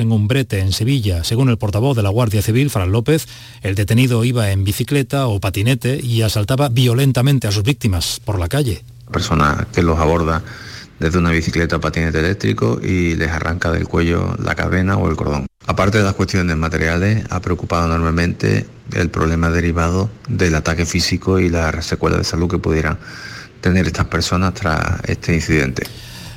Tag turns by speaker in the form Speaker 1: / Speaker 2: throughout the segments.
Speaker 1: en un brete en Sevilla. Según el portavoz de la Guardia Civil, Fran López, el detenido iba en bicicleta o patinete y asaltaba violentamente a sus víctimas por la calle.
Speaker 2: Persona que los aborda desde una bicicleta o patinete eléctrico y les arranca del cuello la cadena o el cordón. Aparte de las cuestiones materiales, ha preocupado enormemente el problema derivado del ataque físico y las secuelas de salud que pudieran tener estas personas tras este incidente.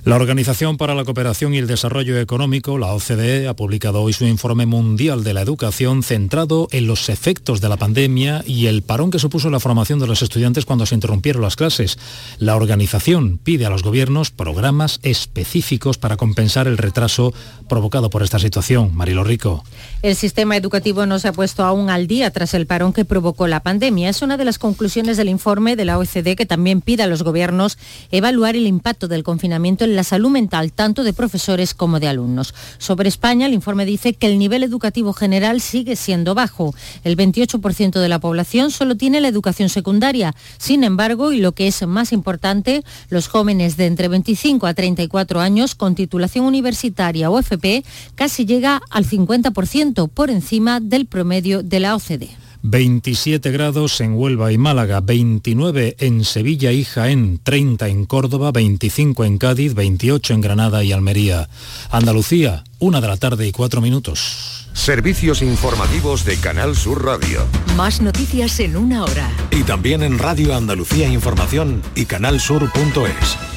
Speaker 1: La Organización para la Cooperación y el Desarrollo Económico, la OCDE, ha publicado hoy su informe mundial de la educación centrado en los efectos de la pandemia y el parón que supuso la formación de los estudiantes cuando se interrumpieron las clases. La organización pide a los gobiernos programas específicos para compensar el retraso provocado por esta situación. Marilo Rico.
Speaker 3: El sistema educativo no se ha puesto aún al día tras el parón que provocó la pandemia. Es una de las conclusiones del informe de la OCDE que también pide a los gobiernos evaluar el impacto del confinamiento en la salud mental tanto de profesores como de alumnos. Sobre España, el informe dice que el nivel educativo general sigue siendo bajo. El 28% de la población solo tiene la educación secundaria. Sin embargo, y lo que es más importante, los jóvenes de entre 25 a 34 años con titulación universitaria o FP casi llega al 50% por encima del promedio de la OCDE.
Speaker 1: 27 grados en Huelva y Málaga, 29 en Sevilla y Jaén, 30 en Córdoba, 25 en Cádiz, 28 en Granada y Almería. Andalucía, una de la tarde y cuatro minutos.
Speaker 4: Servicios informativos de Canal Sur Radio.
Speaker 5: Más noticias en una hora.
Speaker 4: Y también en Radio Andalucía Información y canalsur.es.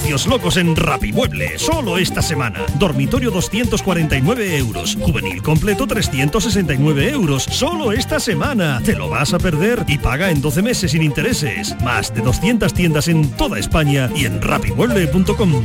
Speaker 6: Precios locos en Rapimueble, solo esta semana. Dormitorio 249 euros. Juvenil completo 369 euros. Solo esta semana. Te lo vas a perder y paga en 12 meses sin intereses. Más de 200 tiendas en toda España y en rapimueble.com.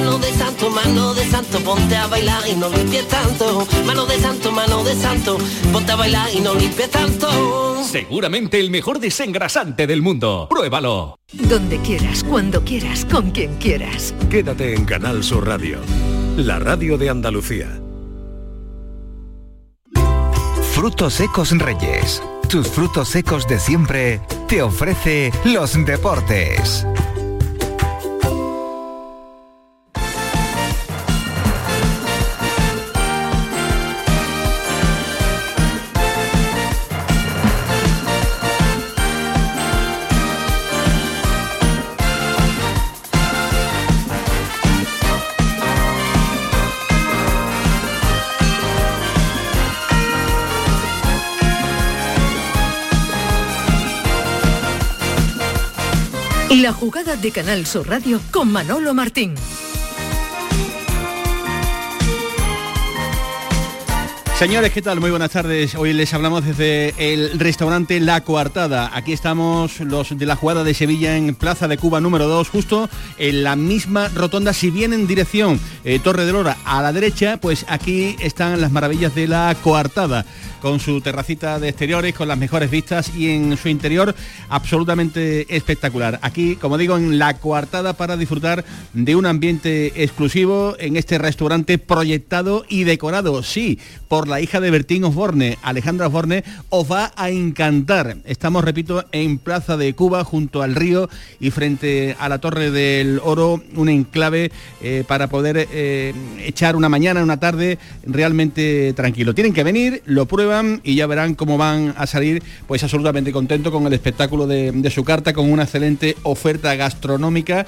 Speaker 7: mano de santo, mano de santo, ponte a bailar y no limpies tanto, mano de santo, mano de santo, ponte a bailar y no limpies tanto.
Speaker 8: Seguramente el mejor desengrasante del mundo. Pruébalo.
Speaker 5: Donde quieras, cuando quieras, con quien quieras.
Speaker 4: Quédate en Canal Sur Radio, la radio de Andalucía.
Speaker 9: Frutos secos Reyes. Tus frutos secos de siempre te ofrece los deportes.
Speaker 5: La jugada de Canal Sur Radio con Manolo Martín.
Speaker 10: Señores, ¿qué tal? Muy buenas tardes. Hoy les hablamos desde el restaurante La Coartada. Aquí estamos los de la jugada de Sevilla en Plaza de Cuba número 2, justo en la misma rotonda. Si bien en dirección eh, Torre de Lora a la derecha, pues aquí están las maravillas de La Coartada con su terracita de exteriores, con las mejores vistas y en su interior absolutamente espectacular. Aquí, como digo, en la coartada para disfrutar de un ambiente exclusivo en este restaurante proyectado y decorado, sí, por la hija de Bertín Osborne, Alejandra Osborne, os va a encantar. Estamos, repito, en Plaza de Cuba, junto al río y frente a la Torre del Oro, un enclave eh, para poder eh, echar una mañana, una tarde realmente tranquilo. Tienen que venir, lo prueban y ya verán cómo van a salir pues absolutamente contentos con el espectáculo de, de su carta, con una excelente oferta gastronómica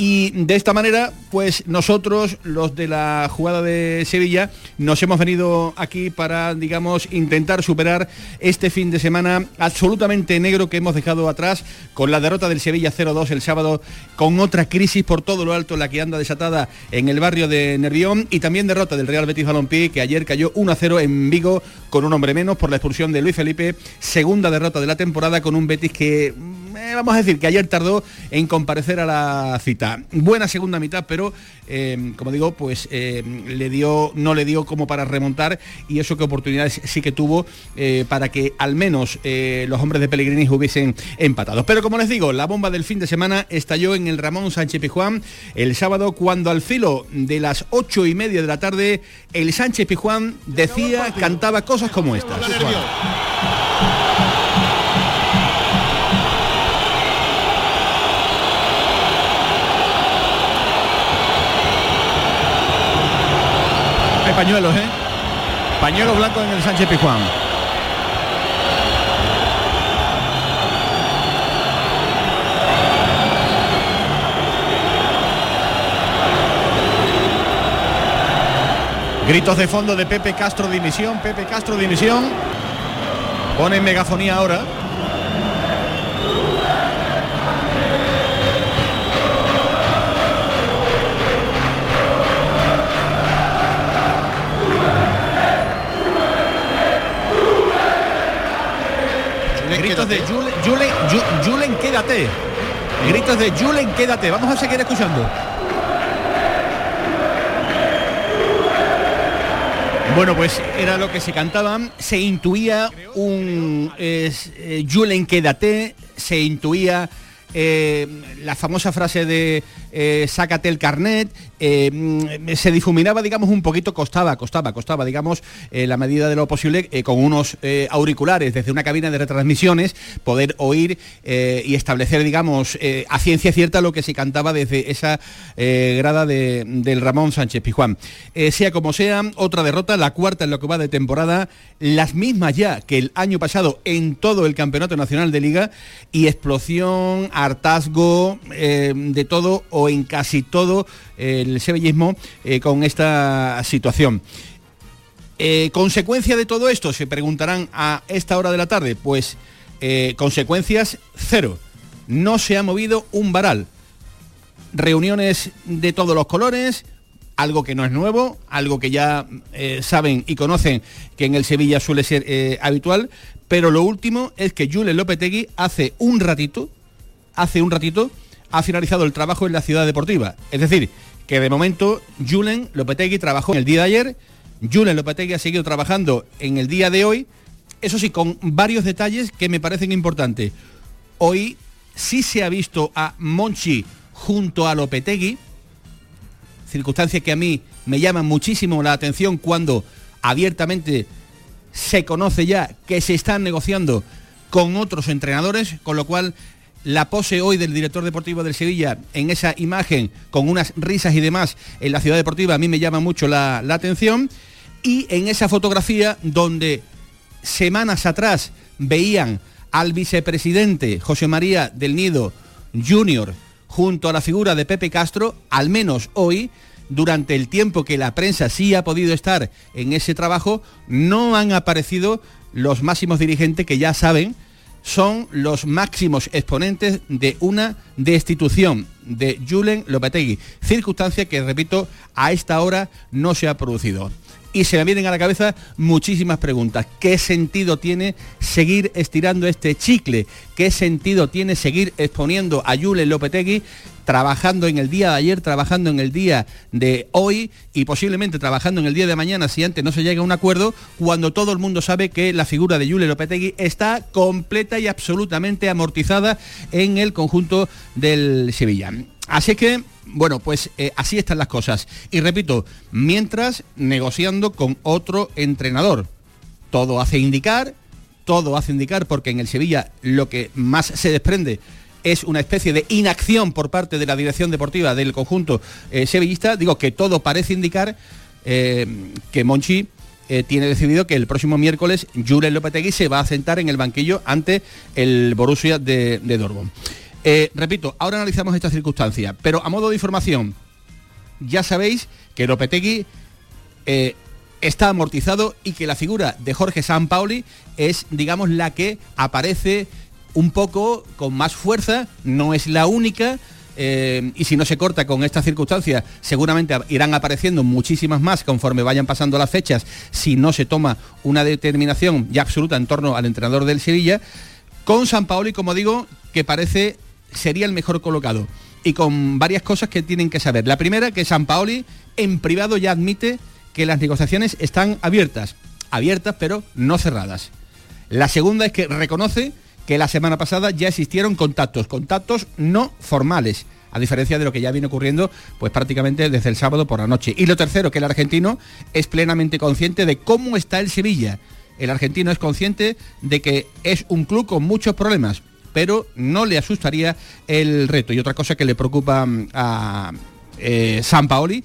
Speaker 10: Y de esta manera, pues nosotros, los de la jugada de Sevilla, nos hemos venido aquí para, digamos, intentar superar este fin de semana absolutamente negro que hemos dejado atrás con la derrota del Sevilla 0-2 el sábado, con otra crisis por todo lo alto, la que anda desatada en el barrio de Nervión y también derrota del Real Betis Balompié, que ayer cayó 1-0 en Vigo con un hombre menos por la expulsión de Luis Felipe, segunda derrota de la temporada con un Betis que eh, vamos a decir que ayer tardó en comparecer a la cita. Buena segunda mitad, pero eh, como digo, pues eh, le dio, no le dio como para remontar y eso que oportunidades sí que tuvo para que al menos los hombres de Pellegrini hubiesen empatado. Pero como les digo, la bomba del fin de semana estalló en el Ramón Sánchez Pijuán el sábado cuando al filo de las ocho y media de la tarde el Sánchez Pijuán decía, cantaba cosas como estas. Pañuelos, ¿eh? Pañuelos blancos en el Sánchez Pijuán. Gritos de fondo de Pepe Castro dimisión, Pepe Castro dimisión. Pone megafonía ahora. Gritos de Julen, Julen, quédate. Gritos de Julen, quédate. Vamos a seguir escuchando. Bueno, pues era lo que se cantaban, se intuía un eh, Julen quédate, se intuía eh, la famosa frase de eh, sácate el carnet, eh, mm, se difuminaba, digamos, un poquito, costaba, costaba, costaba, digamos, la medida de lo posible, con unos auriculares desde una cabina de retransmisiones, poder oír y establecer, digamos, a ciencia cierta lo que se cantaba desde esa grada del Ramón Sánchez Pijuán. sea como sea, otra derrota, la cuarta en lo que va de temporada, las mismas ya que el año pasado en todo el Campeonato Nacional de Liga y explosión hartazgo eh, de todo o en casi todo el sevillismo eh, con esta situación. Eh, ¿Consecuencia de todo esto? Se preguntarán a esta hora de la tarde. Pues consecuencias cero. No se ha movido un varal. Reuniones de todos los colores, algo que no es nuevo, algo que ya saben y conocen que en el Sevilla suele ser habitual, pero lo último es que Jules Lopetegui hace un ratito, hace un ratito ha finalizado el trabajo en la ciudad deportiva. Es decir, que de momento Julen Lopetegui trabajó en el día de ayer, Julen Lopetegui ha seguido trabajando en el día de hoy, eso sí, con varios detalles que me parecen importantes. Hoy sí se ha visto a Monchi junto a Lopetegui, circunstancias que a mí me llaman muchísimo la atención cuando abiertamente se conoce ya que se están negociando con otros entrenadores, con lo cual la pose hoy del director deportivo del Sevilla en esa imagen con unas risas y demás en la ciudad deportiva a mí me llama mucho la, atención. Y en esa fotografía donde semanas atrás veían al vicepresidente José María del Nido Junior junto a la figura de Pepe Castro, al menos hoy, durante el tiempo que la prensa sí ha podido estar en ese trabajo, no han aparecido los máximos dirigentes que ya saben son los máximos exponentes de una destitución de Julen Lopetegui, circunstancia que, repito, a esta hora no se ha producido. Y se me vienen a la cabeza muchísimas preguntas. ¿Qué sentido tiene seguir estirando este chicle? ¿Qué sentido tiene seguir exponiendo a Julen Lopetegui trabajando en el día de ayer, trabajando en el día de hoy y posiblemente trabajando en el día de mañana si antes no se llega a un acuerdo, cuando todo el mundo sabe que la figura de Julio Lopetegui está completa y absolutamente amortizada en el conjunto del Sevilla. Así que, bueno, pues eh, así están las cosas. Y repito, mientras negociando con otro entrenador. Todo hace indicar, todo hace indicar, porque en el Sevilla lo que más se desprende es una especie de inacción por parte de la dirección deportiva del conjunto eh, sevillista. Digo que todo parece indicar eh, que Monchi tiene decidido que el próximo miércoles Julen Lopetegui se va a sentar en el banquillo ante el Borussia de, Dortmund. Eh, repito, ahora analizamos esta circunstancia, pero a modo de información, ya sabéis que Lopetegui eh, está amortizado y que la figura de Jorge Sampaoli es, digamos, la que aparece un poco con más fuerza, no es la única, eh, y si no se corta con estas circunstancias, seguramente irán apareciendo muchísimas más conforme vayan pasando las fechas, si no se toma una determinación ya absoluta en torno al entrenador del Sevilla, con San Paoli, como digo, que parece sería el mejor colocado. Y con varias cosas que tienen que saber. La primera, que San Paoli en privado ya admite que las negociaciones están abiertas. Abiertas, pero no cerradas. La segunda es que reconoce que la semana pasada ya existieron contactos, contactos no formales, a diferencia de lo que ya viene ocurriendo pues prácticamente desde el sábado por la noche. Y lo tercero, que el argentino es plenamente consciente de cómo está el Sevilla. El argentino es consciente de que es un club con muchos problemas, pero no le asustaría el reto. Y otra cosa que le preocupa mm, a eh, San Paoli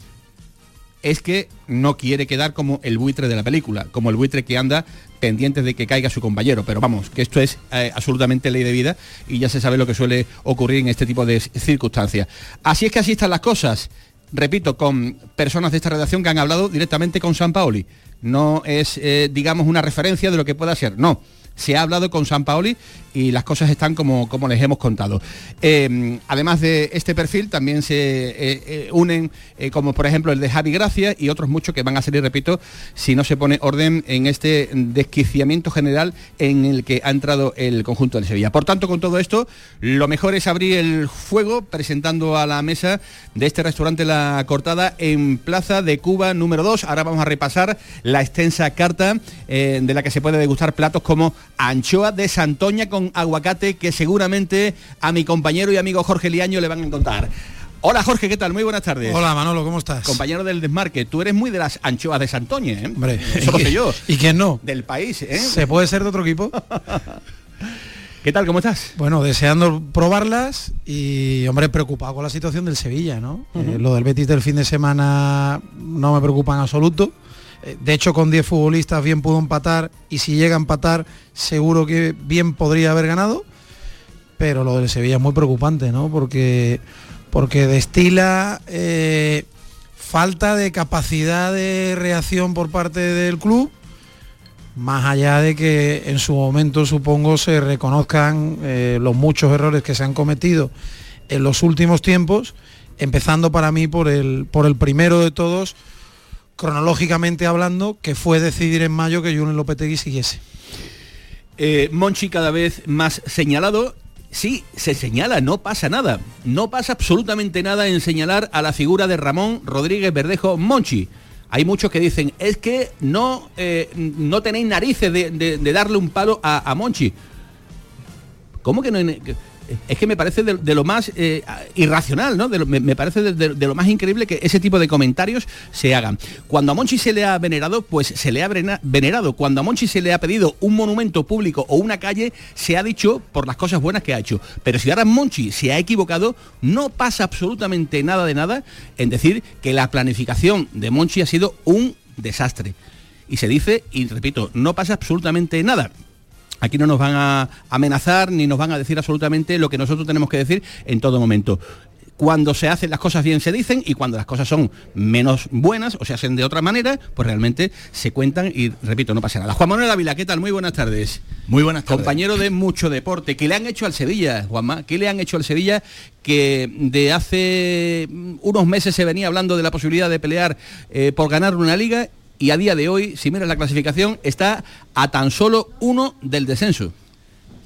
Speaker 10: es que no quiere quedar como el buitre de la película, como el buitre que anda pendientes de que caiga su compañero. Pero vamos, que esto es eh, absolutamente ley de vida y ya se sabe lo que suele ocurrir en este tipo de circunstancias. Así es que así están las cosas. Repito, con personas de esta redacción que han hablado directamente con San Paoli. No es, eh, digamos, una referencia de lo que pueda ser. No se ha hablado con San Paoli y las cosas están como, como les hemos contado. Eh, además de este perfil, también se eh, eh, unen, como por ejemplo el de Javi Gracia y otros muchos que van a salir, repito, si no se pone orden en este desquiciamiento general en el que ha entrado el conjunto de Sevilla. Por tanto, con todo esto, lo mejor es abrir el fuego presentando a la mesa de este restaurante La Cortada en Plaza de Cuba número 2. Ahora vamos a repasar la extensa carta de la que se puede degustar platos como anchoa de Santoña con aguacate que seguramente a mi compañero y amigo Jorge Liaño le van a encontrar. Hola Jorge, ¿qué tal? Muy buenas tardes.
Speaker 11: Hola Manolo, ¿cómo estás?
Speaker 10: Compañero del desmarque, tú eres muy de las anchoas de Santoña, ¿eh?
Speaker 11: Hombre, eso lo sé yo. ¿Y quién no?
Speaker 10: Del país, ¿eh?
Speaker 11: ¿Se puede ser de otro equipo?
Speaker 10: ¿Qué tal? ¿Cómo estás?
Speaker 11: Bueno, deseando probarlas y, hombre, preocupado con la situación del Sevilla, ¿no? Eh, lo del Betis del fin de semana no me preocupa en absoluto. Eh, de hecho, con 10 futbolistas bien pudo empatar y si llega a empatar, seguro que bien podría haber ganado. Pero lo del Sevilla es muy preocupante, ¿no? Porque, porque destila eh, falta de capacidad de reacción por parte del club, más allá de que en su momento supongo se reconozcan eh, los muchos errores que se han cometido en los últimos tiempos, empezando para mí por el, por el primero de todos, cronológicamente hablando, que fue decidir en mayo que Julen Lopetegui siguiese.
Speaker 10: Eh, Monchi cada vez más señalado. Sí, se señala, no pasa nada. No pasa absolutamente nada en señalar a la figura de Ramón Rodríguez Verdejo Monchi. Hay muchos que dicen, es que no, eh, no tenéis narices de, darle un palo a, Monchi. ¿Cómo que no? Es que me parece de, lo más eh, irracional, ¿no? me, parece de, lo más increíble que ese tipo de comentarios se hagan. Cuando a Monchi se le ha venerado, pues se le ha venerado. Cuando a Monchi se le ha pedido un monumento público o una calle, se ha dicho por las cosas buenas que ha hecho. Pero si ahora Monchi se ha equivocado, no pasa absolutamente nada de nada en decir que la planificación de Monchi ha sido un desastre. Y se dice, y repito, no pasa absolutamente nada. Aquí no nos van a amenazar ni nos van a decir absolutamente lo que nosotros tenemos que decir en todo momento cuando se hacen las cosas bien se dicen y cuando las cosas son menos buenas o se hacen de otra manera, pues realmente se cuentan y repito, no pasa nada. Juan Manuel Ávila, ¿qué tal? Muy buenas tardes.
Speaker 12: Muy buenas tardes.
Speaker 10: Compañero de mucho deporte. ¿Qué le han hecho al Sevilla, Juanma? ¿Qué le han hecho al Sevilla que de hace unos meses se venía hablando de la posibilidad de pelear eh, por ganar una liga y a día de hoy, si miras la clasificación, está a tan solo uno del descenso.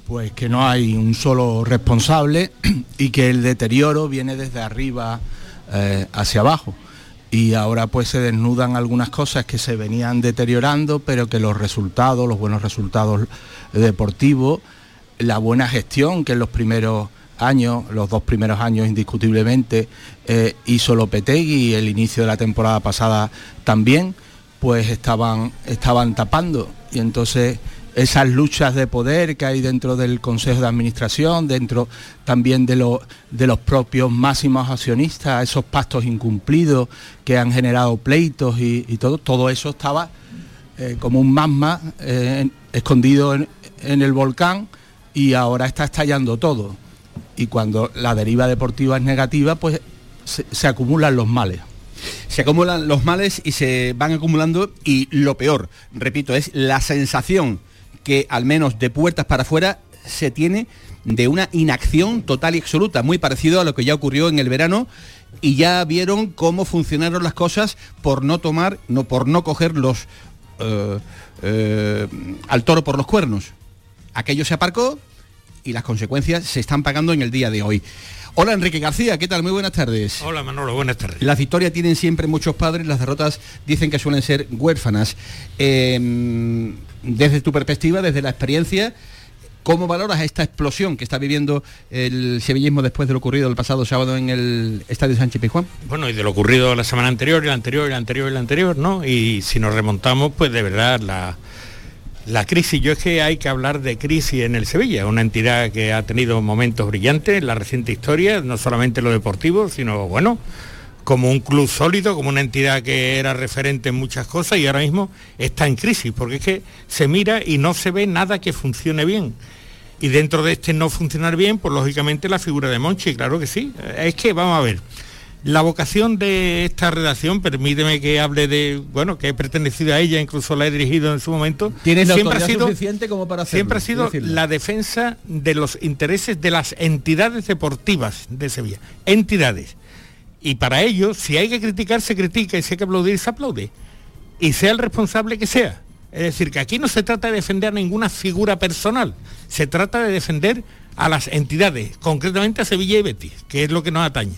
Speaker 12: Pues que no hay un solo responsable y que el deterioro viene desde arriba eh, hacia abajo. Y ahora pues se desnudan algunas cosas que se venían deteriorando, pero que los resultados, los buenos resultados deportivos, la buena gestión que en los primeros años, los dos primeros años indiscutiblemente, eh, hizo Lopetegui y el inicio de la temporada pasada también, pues estaban, estaban tapando. Y entonces esas luchas de poder que hay dentro del Consejo de Administración, dentro también de, de los propios máximos accionistas, esos pactos incumplidos que han generado pleitos y, todo, todo eso estaba eh, como un magma eh, escondido en, el volcán y ahora está estallando todo. y cuando la deriva deportiva es negativa, pues se, acumulan los males.
Speaker 10: Se acumulan los males y se van acumulando y lo peor, repito, es la sensación que al menos de puertas para afuera se tiene de una inacción total y absoluta, muy parecido a lo que ya ocurrió en el verano y ya vieron cómo funcionaron las cosas por no tomar, no por no coger los eh, eh, al toro por los cuernos. Aquello se aparcó y las consecuencias se están pagando en el día de hoy. Hola Enrique García, ¿qué tal? Muy buenas tardes.
Speaker 13: Hola Manolo, buenas tardes.
Speaker 10: Las victorias tienen siempre muchos padres, las derrotas dicen que suelen ser huérfanas. Em, desde tu perspectiva, desde la experiencia, ¿Cómo valoras esta explosión que está viviendo el sevillismo después de lo ocurrido el pasado sábado en el Estadio Sánchez Pizjuán?
Speaker 13: Bueno, y de lo ocurrido la semana anterior, y la anterior, y la anterior, y la anterior, ¿no? Y si nos remontamos, pues de verdad la, la crisis, yo es que hay que hablar de crisis en el Sevilla, una entidad que ha tenido momentos brillantes en la reciente historia, no solamente lo deportivo, sino bueno, como un club sólido, como una entidad que era referente en muchas cosas y ahora mismo está en crisis, porque es que se mira y no se ve nada que funcione bien y dentro de este no funcionar bien, pues lógicamente la figura de Monchi, claro que sí. Es que vamos a ver, la vocación de esta redacción, permíteme que hable de, bueno, que he pertenecido a ella, incluso la he dirigido en su momento.
Speaker 10: ¿Tienes siempre ha sido, suficiente como para hacerlo?
Speaker 13: Siempre ha sido la defensa de los intereses de las entidades deportivas de Sevilla. Entidades. Y para ello, si hay que criticar, se critica y si hay que aplaudir, se aplaude. Y sea el responsable que sea. Es decir, que aquí no se trata de defender a ninguna figura personal, se trata de defender a las entidades, concretamente a Sevilla y Betis, que es lo que nos atañe.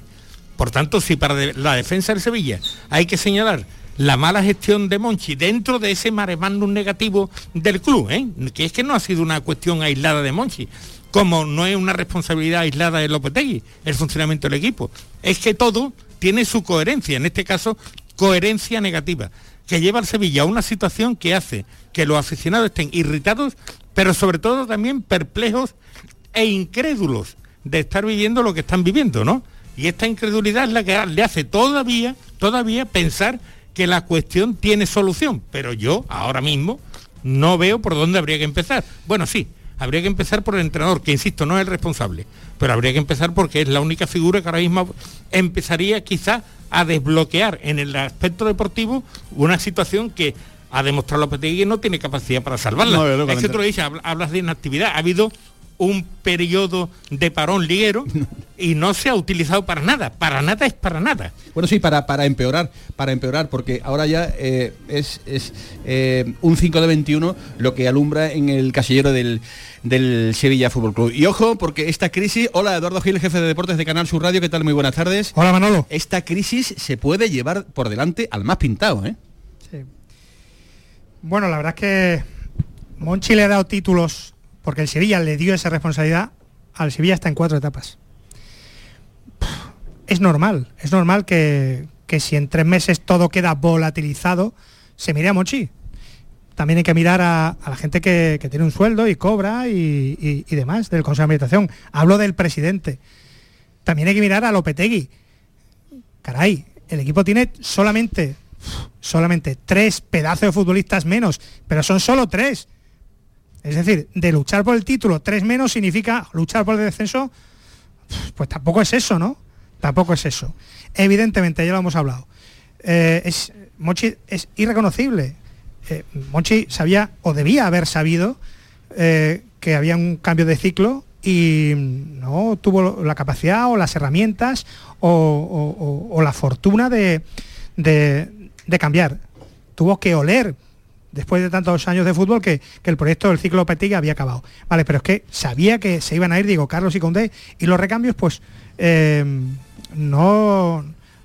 Speaker 13: Por tanto, si para la defensa de Sevilla hay que señalar la mala gestión de Monchi dentro de ese mare negativo del club, ¿eh? que es que no ha sido una cuestión aislada de Monchi, como no es una responsabilidad aislada de Lopetegui, el funcionamiento del equipo. Es que todo tiene su coherencia, en este caso, coherencia negativa que lleva al Sevilla a una situación que hace que los aficionados estén irritados, pero sobre todo también perplejos e incrédulos de estar viviendo lo que están viviendo, ¿no? Y esta incredulidad es la que le hace todavía, todavía pensar que la cuestión tiene solución. Pero yo, ahora mismo, no veo por dónde habría que empezar. Bueno, sí, habría que empezar por el entrenador, que insisto, no es el responsable, pero habría que empezar porque es la única figura que ahora mismo empezaría quizá a desbloquear en el aspecto deportivo una situación que ha demostrado Lopetegui no tiene capacidad para salvarla. No, es que tú lo dices, hablas de inactividad. Ha habido un periodo de parón liguero y no se ha utilizado para nada, para nada es para nada.
Speaker 10: Bueno, sí, para, para empeorar, para empeorar, porque ahora ya eh, es, eh, un 5 de 21 lo que alumbra en el casillero del, del Sevilla Fútbol Club. Y ojo, porque esta crisis, hola Eduardo Gil, jefe de deportes de Canal Sur Radio, ¿qué tal? Muy buenas tardes.
Speaker 14: Hola Manolo.
Speaker 10: Esta crisis se puede llevar por delante al más pintado, ¿eh? Sí.
Speaker 14: Bueno, la verdad es que Monchi le ha dado títulos porque el Sevilla le dio esa responsabilidad, al Sevilla está en cuatro etapas. Es normal, es normal que, si en tres meses todo queda volatilizado, se mire a Mochi. También hay que mirar a, la gente que, tiene un sueldo y cobra y, demás del Consejo de Administración. Hablo del presidente. También hay que mirar a Lopetegui. Caray, el equipo tiene solamente, solamente tres pedazos de futbolistas menos, pero son solo tres. Es decir, de luchar por el título, tres menos significa luchar por el descenso, pues tampoco es eso, ¿no? Tampoco es eso. Evidentemente, ya lo hemos hablado. Eh, es, Monchi es irreconocible. Eh, Monchi sabía o debía haber sabido eh, que había un cambio de ciclo y no tuvo la capacidad o las herramientas o, la fortuna de, de cambiar. Tuvo que oler después de tantos años de fútbol que, el proyecto del ciclo Petit había acabado. Vale, pero es que sabía que se iban a ir Diego Carlos y Condé y los recambios, pues eh, no.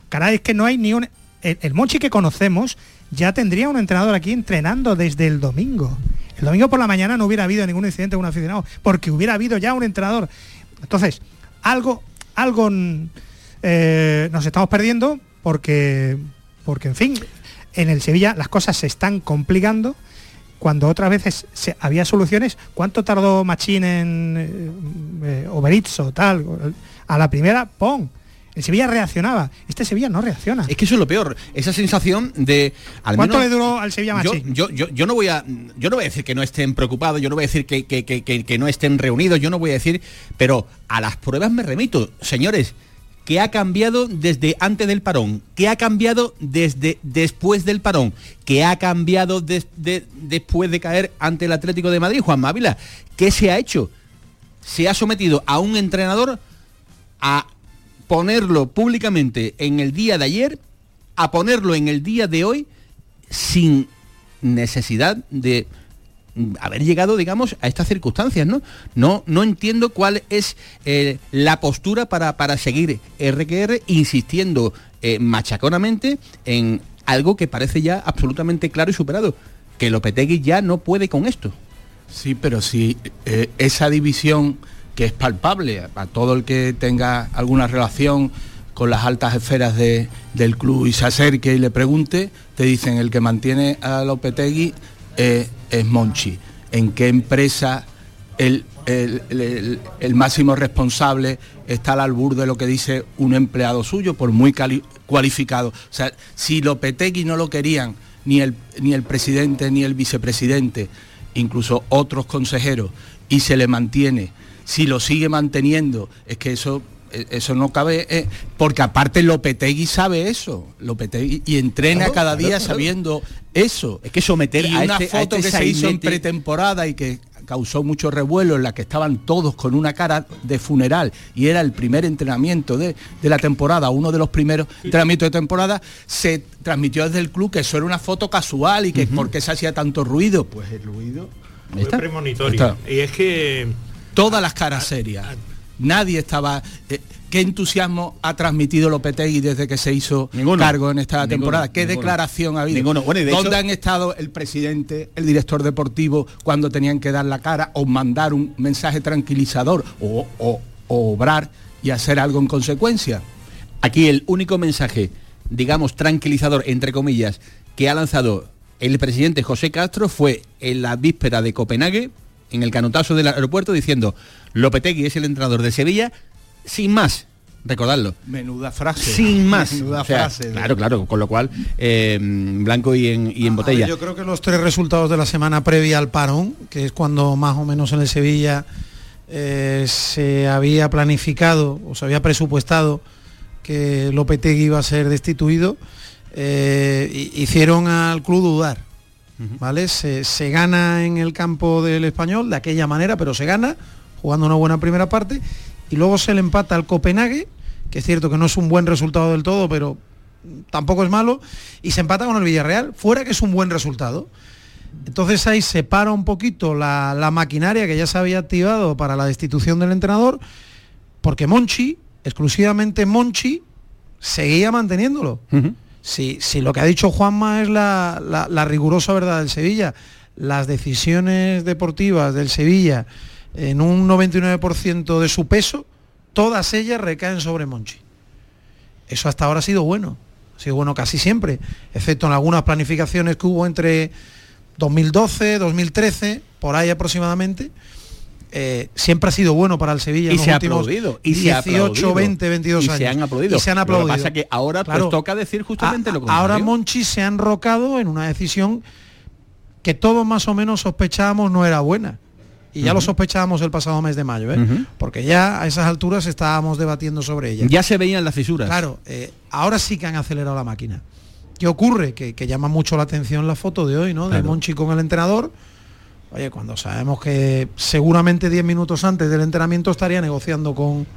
Speaker 14: Caray, es que no hay ni un. El, Monchi que conocemos ya tendría un entrenador aquí entrenando desde el domingo. El domingo por la mañana no hubiera habido ningún incidente con un aficionado, porque hubiera habido ya un entrenador. Entonces, algo, algo eh, nos estamos perdiendo porque, porque en fin, en el Sevilla las cosas se están complicando cuando otras veces se, había soluciones. ¿Cuánto tardó Machín en eh, eh tal? A la primera, ¡pum! El Sevilla reaccionaba. Este Sevilla no reacciona.
Speaker 10: Es que eso es lo peor. Esa sensación de.
Speaker 14: Al ¿Cuánto le duró al Sevilla
Speaker 10: yo, yo, yo, yo, no voy a. Yo no voy a decir que no estén preocupados, yo no voy a decir que, que, que, que no estén reunidos, yo no voy a decir. Pero a las pruebas me remito. Señores, ¿qué ha cambiado desde antes del parón? ¿Qué ha cambiado desde después del parón? ¿Qué ha cambiado después de caer ante el Atlético de Madrid, Juan Mávila? ¿Qué se ha hecho? Se ha sometido a un entrenador a ponerlo públicamente en el día de ayer, a ponerlo en el día de hoy, sin necesidad de haber llegado, digamos, a estas circunstancias, ¿no? No, no entiendo cuál es eh, la postura para, para seguir RQR insistiendo eh, machaconamente en algo que parece ya absolutamente claro y superado, que Lopetegui ya no puede con esto.
Speaker 12: Sí, pero si eh, esa división que es palpable a todo el que tenga alguna relación con las altas esferas del club y se acerque y le pregunte, te dicen el que mantiene a Lopetegui eh, es Monchi. ¿En qué empresa el, el, máximo responsable está al albur de lo que dice un empleado suyo, por muy cualificado? O sea, si Lopetegui no lo querían ni el, ni el presidente ni el vicepresidente, incluso otros consejeros, y se le mantiene si lo sigue manteniendo, es que eso eso no cabe, eh, porque aparte Lopetegui sabe eso, Lopetegui, y entrena cada día sabiendo eso.
Speaker 10: Es que someter
Speaker 12: y
Speaker 10: a
Speaker 12: una
Speaker 10: este,
Speaker 12: foto
Speaker 10: este
Speaker 12: que se hizo en pretemporada y que causó mucho revuelo en la que estaban todos con una cara de funeral y era el primer entrenamiento de, la temporada, uno de los primeros entrenamientos de temporada, se transmitió desde el club que eso era una foto casual y que por qué se hacía tanto ruido. Pues el ruido...
Speaker 13: Fue premonitorio. Y es que
Speaker 12: todas las caras serias. Nadie estaba... Eh, ¿Qué entusiasmo ha transmitido Lopetegui desde que se hizo cargo en esta temporada? ¿Qué declaración ha habido? ¿Dónde han estado el presidente, el director deportivo cuando tenían que dar la cara o mandar un mensaje tranquilizador o, o obrar y hacer algo en consecuencia?
Speaker 10: Aquí el único mensaje, digamos, tranquilizador, entre comillas, que ha lanzado el presidente José Castro fue en la víspera de Copenhague, en el canotazo del aeropuerto diciendo Lopetegui es el entrenador de Sevilla, sin más. Recordadlo.
Speaker 12: Menuda frase.
Speaker 10: Sin más.
Speaker 12: Menuda frase.
Speaker 10: Claro, claro. Con lo cual, eh, blanco y en, y en botella.
Speaker 11: yo creo que los tres resultados de la semana previa al parón, que es cuando más o menos en el Sevilla eh, se había planificado o se había presupuestado que Lopetegui iba a ser destituido, eh, hicieron al club dudar. ¿vale? Se, gana en el campo del español de aquella manera, pero se gana jugando una buena primera parte y luego se le empata al Copenhague, que es cierto que no es un buen resultado del todo, pero tampoco es malo, y se empata con el Villarreal, fuera que es un buen resultado. Entonces ahí se para un poquito la, maquinaria que ya se había activado para la destitución del entrenador, porque Monchi, exclusivamente Monchi, seguía manteniéndolo si, lo que ha dicho Juanma es la, rigurosa verdad del Sevilla, las decisiones deportivas del Sevilla en un 99% de su peso, todas ellas recaen sobre Monchi. Eso hasta ahora ha sido bueno, ha sido bueno casi siempre, excepto en algunas planificaciones que hubo entre 2012, 2013, por ahí aproximadamente, eh, siempre ha sido bueno para el Sevilla
Speaker 10: y se ha aplaudido y
Speaker 11: 18, 20, 22 años.
Speaker 10: Y se han aplaudido.
Speaker 11: Y se han aplaudido.
Speaker 10: Lo que pasa que ahora pues, toca decir justamente lo
Speaker 11: contrario. Ahora Monchi se ha enrocado en una decisión que todos más o menos sospechábamos no era buena. Y ya lo sospechábamos el pasado mes de mayo, ¿eh? porque ya a esas alturas estábamos debatiendo sobre ella.
Speaker 10: Ya se veían las fisuras.
Speaker 11: Claro, eh, ahora sí que han acelerado la máquina. ¿Qué ocurre? Que, llama mucho la atención la foto de hoy, ¿no? De Monchi con el entrenador Oye, cuando sabemos que seguramente 10 minutos antes del entrenamiento estaría negociando con,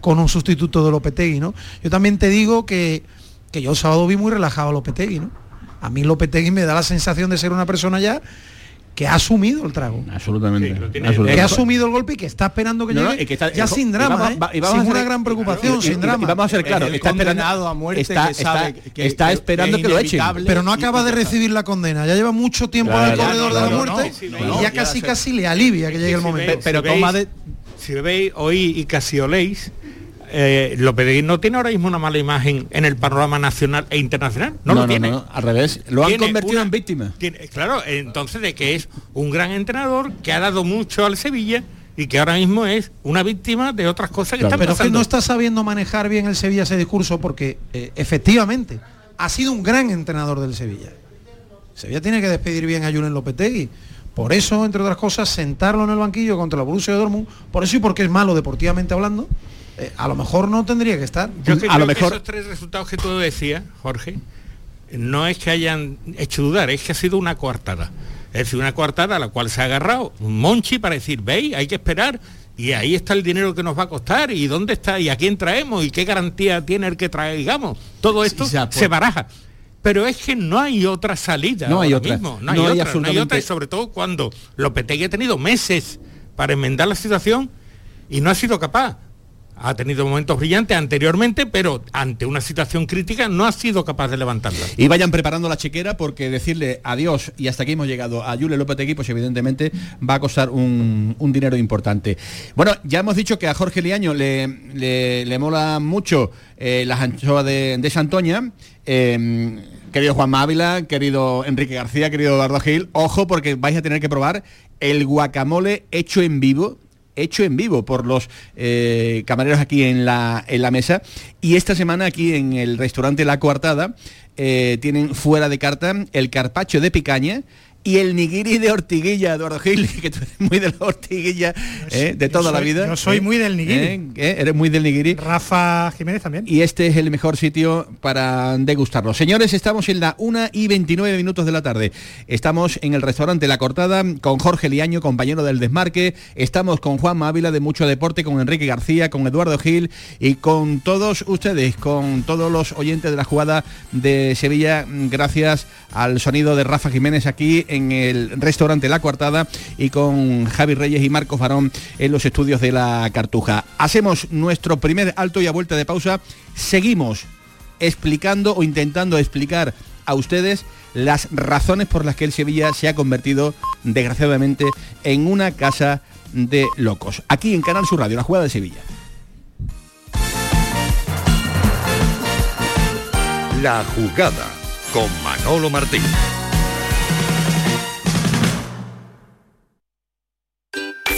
Speaker 11: con un sustituto de Lopetegui, ¿no? Yo también te digo que, que yo el sábado vi muy relajado a Lopetegui, ¿no? A mí Lopetegui me da la sensación de ser una persona ya que ha asumido el trago.
Speaker 10: Absolutamente.
Speaker 11: Que ha asumido el golpe y que está esperando que llegue ya sin drama, ¿eh? sin una gran preocupación, sin drama.
Speaker 10: vamos a ser claros, está esperando
Speaker 12: a muerte
Speaker 10: está, está, esperando que, lo echen.
Speaker 11: Pero no acaba de recibir la condena, ya lleva mucho tiempo en el corredor de la muerte y ya casi casi le alivia que llegue el momento.
Speaker 13: Pero toma de si veis hoy y casi oléis eh, López no tiene ahora mismo una mala imagen en el panorama nacional e internacional. No, lo tiene.
Speaker 10: al revés. Lo han convertido en víctima.
Speaker 13: claro, entonces de que es un gran entrenador que ha dado mucho al Sevilla y que ahora mismo es una víctima de otras cosas que
Speaker 11: Claro.
Speaker 13: están
Speaker 11: Pero que
Speaker 13: pasando.
Speaker 11: no está sabiendo manejar bien el Sevilla ese discurso porque eh, efectivamente ha sido un gran entrenador del Sevilla. Sevilla tiene que despedir bien a Julen Lopetegui. Por eso, entre otras cosas, sentarlo en el banquillo contra el Borussia de Dortmund, por eso y porque es malo deportivamente hablando, eh, a lo mejor no tendría que estar.
Speaker 13: Yo que creo que esos tres resultados que tú decías, Jorge, no es que hayan hecho dudar, es que ha sido una coartada. Es decir, una coartada a la cual se ha agarrado un Monchi para decir, veis, hay que esperar y ahí está el dinero que nos va a costar y dónde está y a quién traemos y qué garantía tiene el que traigamos. Todo esto
Speaker 10: ya, pues-
Speaker 13: se baraja. Pero es que no hay otra salida.
Speaker 10: No hay
Speaker 13: ahora
Speaker 10: otra.
Speaker 13: mismo, No hay
Speaker 10: No hay
Speaker 13: otra, no hay otra y sobre todo cuando Lopetegui ha tenido meses para enmendar la situación y no ha sido capaz. Ha tenido momentos brillantes anteriormente, pero ante una situación crítica no ha sido capaz de levantarla.
Speaker 10: Y vayan preparando la chequera porque decirle adiós y hasta aquí hemos llegado a Yule Lopetegui, pues evidentemente va a costar un, un dinero importante. Bueno, ya hemos dicho que a Jorge Liaño le, le, le mola mucho eh, las anchoas de, de Santoña. Eh, querido Juan Ávila, querido Enrique García, querido Eduardo Gil, ojo porque vais a tener que probar el guacamole hecho en vivo hecho en vivo por los eh, camareros aquí en la, en la mesa. Y esta semana aquí en el restaurante La Coartada eh, tienen fuera de carta el carpacho de picaña y el nigiri de ortiguilla, Eduardo Gil, que tú eres muy de la ortiguilla eh, de toda la vida.
Speaker 14: yo soy
Speaker 10: ¿eh?
Speaker 14: muy del nigiri.
Speaker 10: ¿Eh? Eres muy del nigiri.
Speaker 14: Rafa Jiménez también.
Speaker 10: Y este es el mejor sitio para degustarlo. Señores, estamos en la 1 y 29 minutos de la tarde. Estamos en el restaurante La Cortada con Jorge Liaño, compañero del Desmarque. Estamos con Juan Mávila de Mucho Deporte, con Enrique García, con Eduardo Gil y con todos ustedes, con todos los oyentes de la jugada de Sevilla, gracias al sonido de Rafa Jiménez aquí en el restaurante La Coartada y con Javi Reyes y Marcos Barón en los estudios de la Cartuja. Hacemos nuestro primer alto y a vuelta de pausa. Seguimos explicando o intentando explicar a ustedes las razones por las que el Sevilla se ha convertido, desgraciadamente, en una casa de locos. Aquí en Canal Sur Radio, la jugada de Sevilla.
Speaker 15: La jugada con Manolo Martín.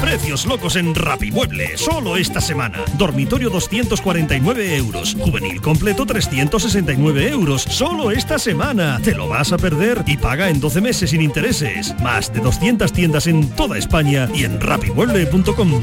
Speaker 6: Precios locos en Rapimueble, solo esta semana. Dormitorio 249 euros. Juvenil completo 369 euros, solo esta semana. Te lo vas a perder y paga en 12 meses sin intereses. Más de 200 tiendas en toda España y en rapimueble.com.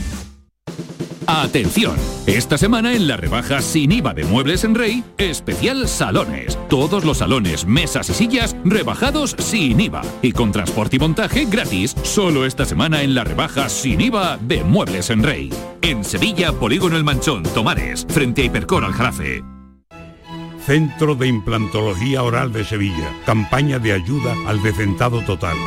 Speaker 16: Atención, esta semana en la rebaja sin IVA de Muebles en Rey, especial salones. Todos los salones, mesas y sillas rebajados sin IVA y con transporte y montaje gratis. Solo esta semana en la rebaja sin IVA de Muebles en Rey. En Sevilla, Polígono El Manchón, Tomares, frente a Hipercor al Jarafe.
Speaker 17: Centro de Implantología Oral de Sevilla. Campaña de ayuda al decentado total.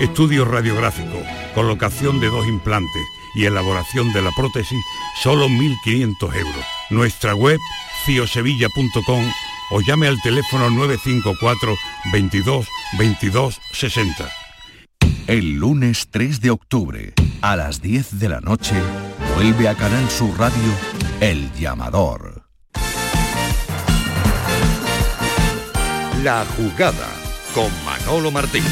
Speaker 17: Estudio radiográfico, colocación de dos implantes y elaboración de la prótesis, solo 1.500 euros. Nuestra web, ciosevilla.com o llame al teléfono 954 22 22 60.
Speaker 15: El lunes 3 de octubre, A las 10 de la noche, vuelve a Canal Sur Radio El Llamador. La jugada con Manolo Martín.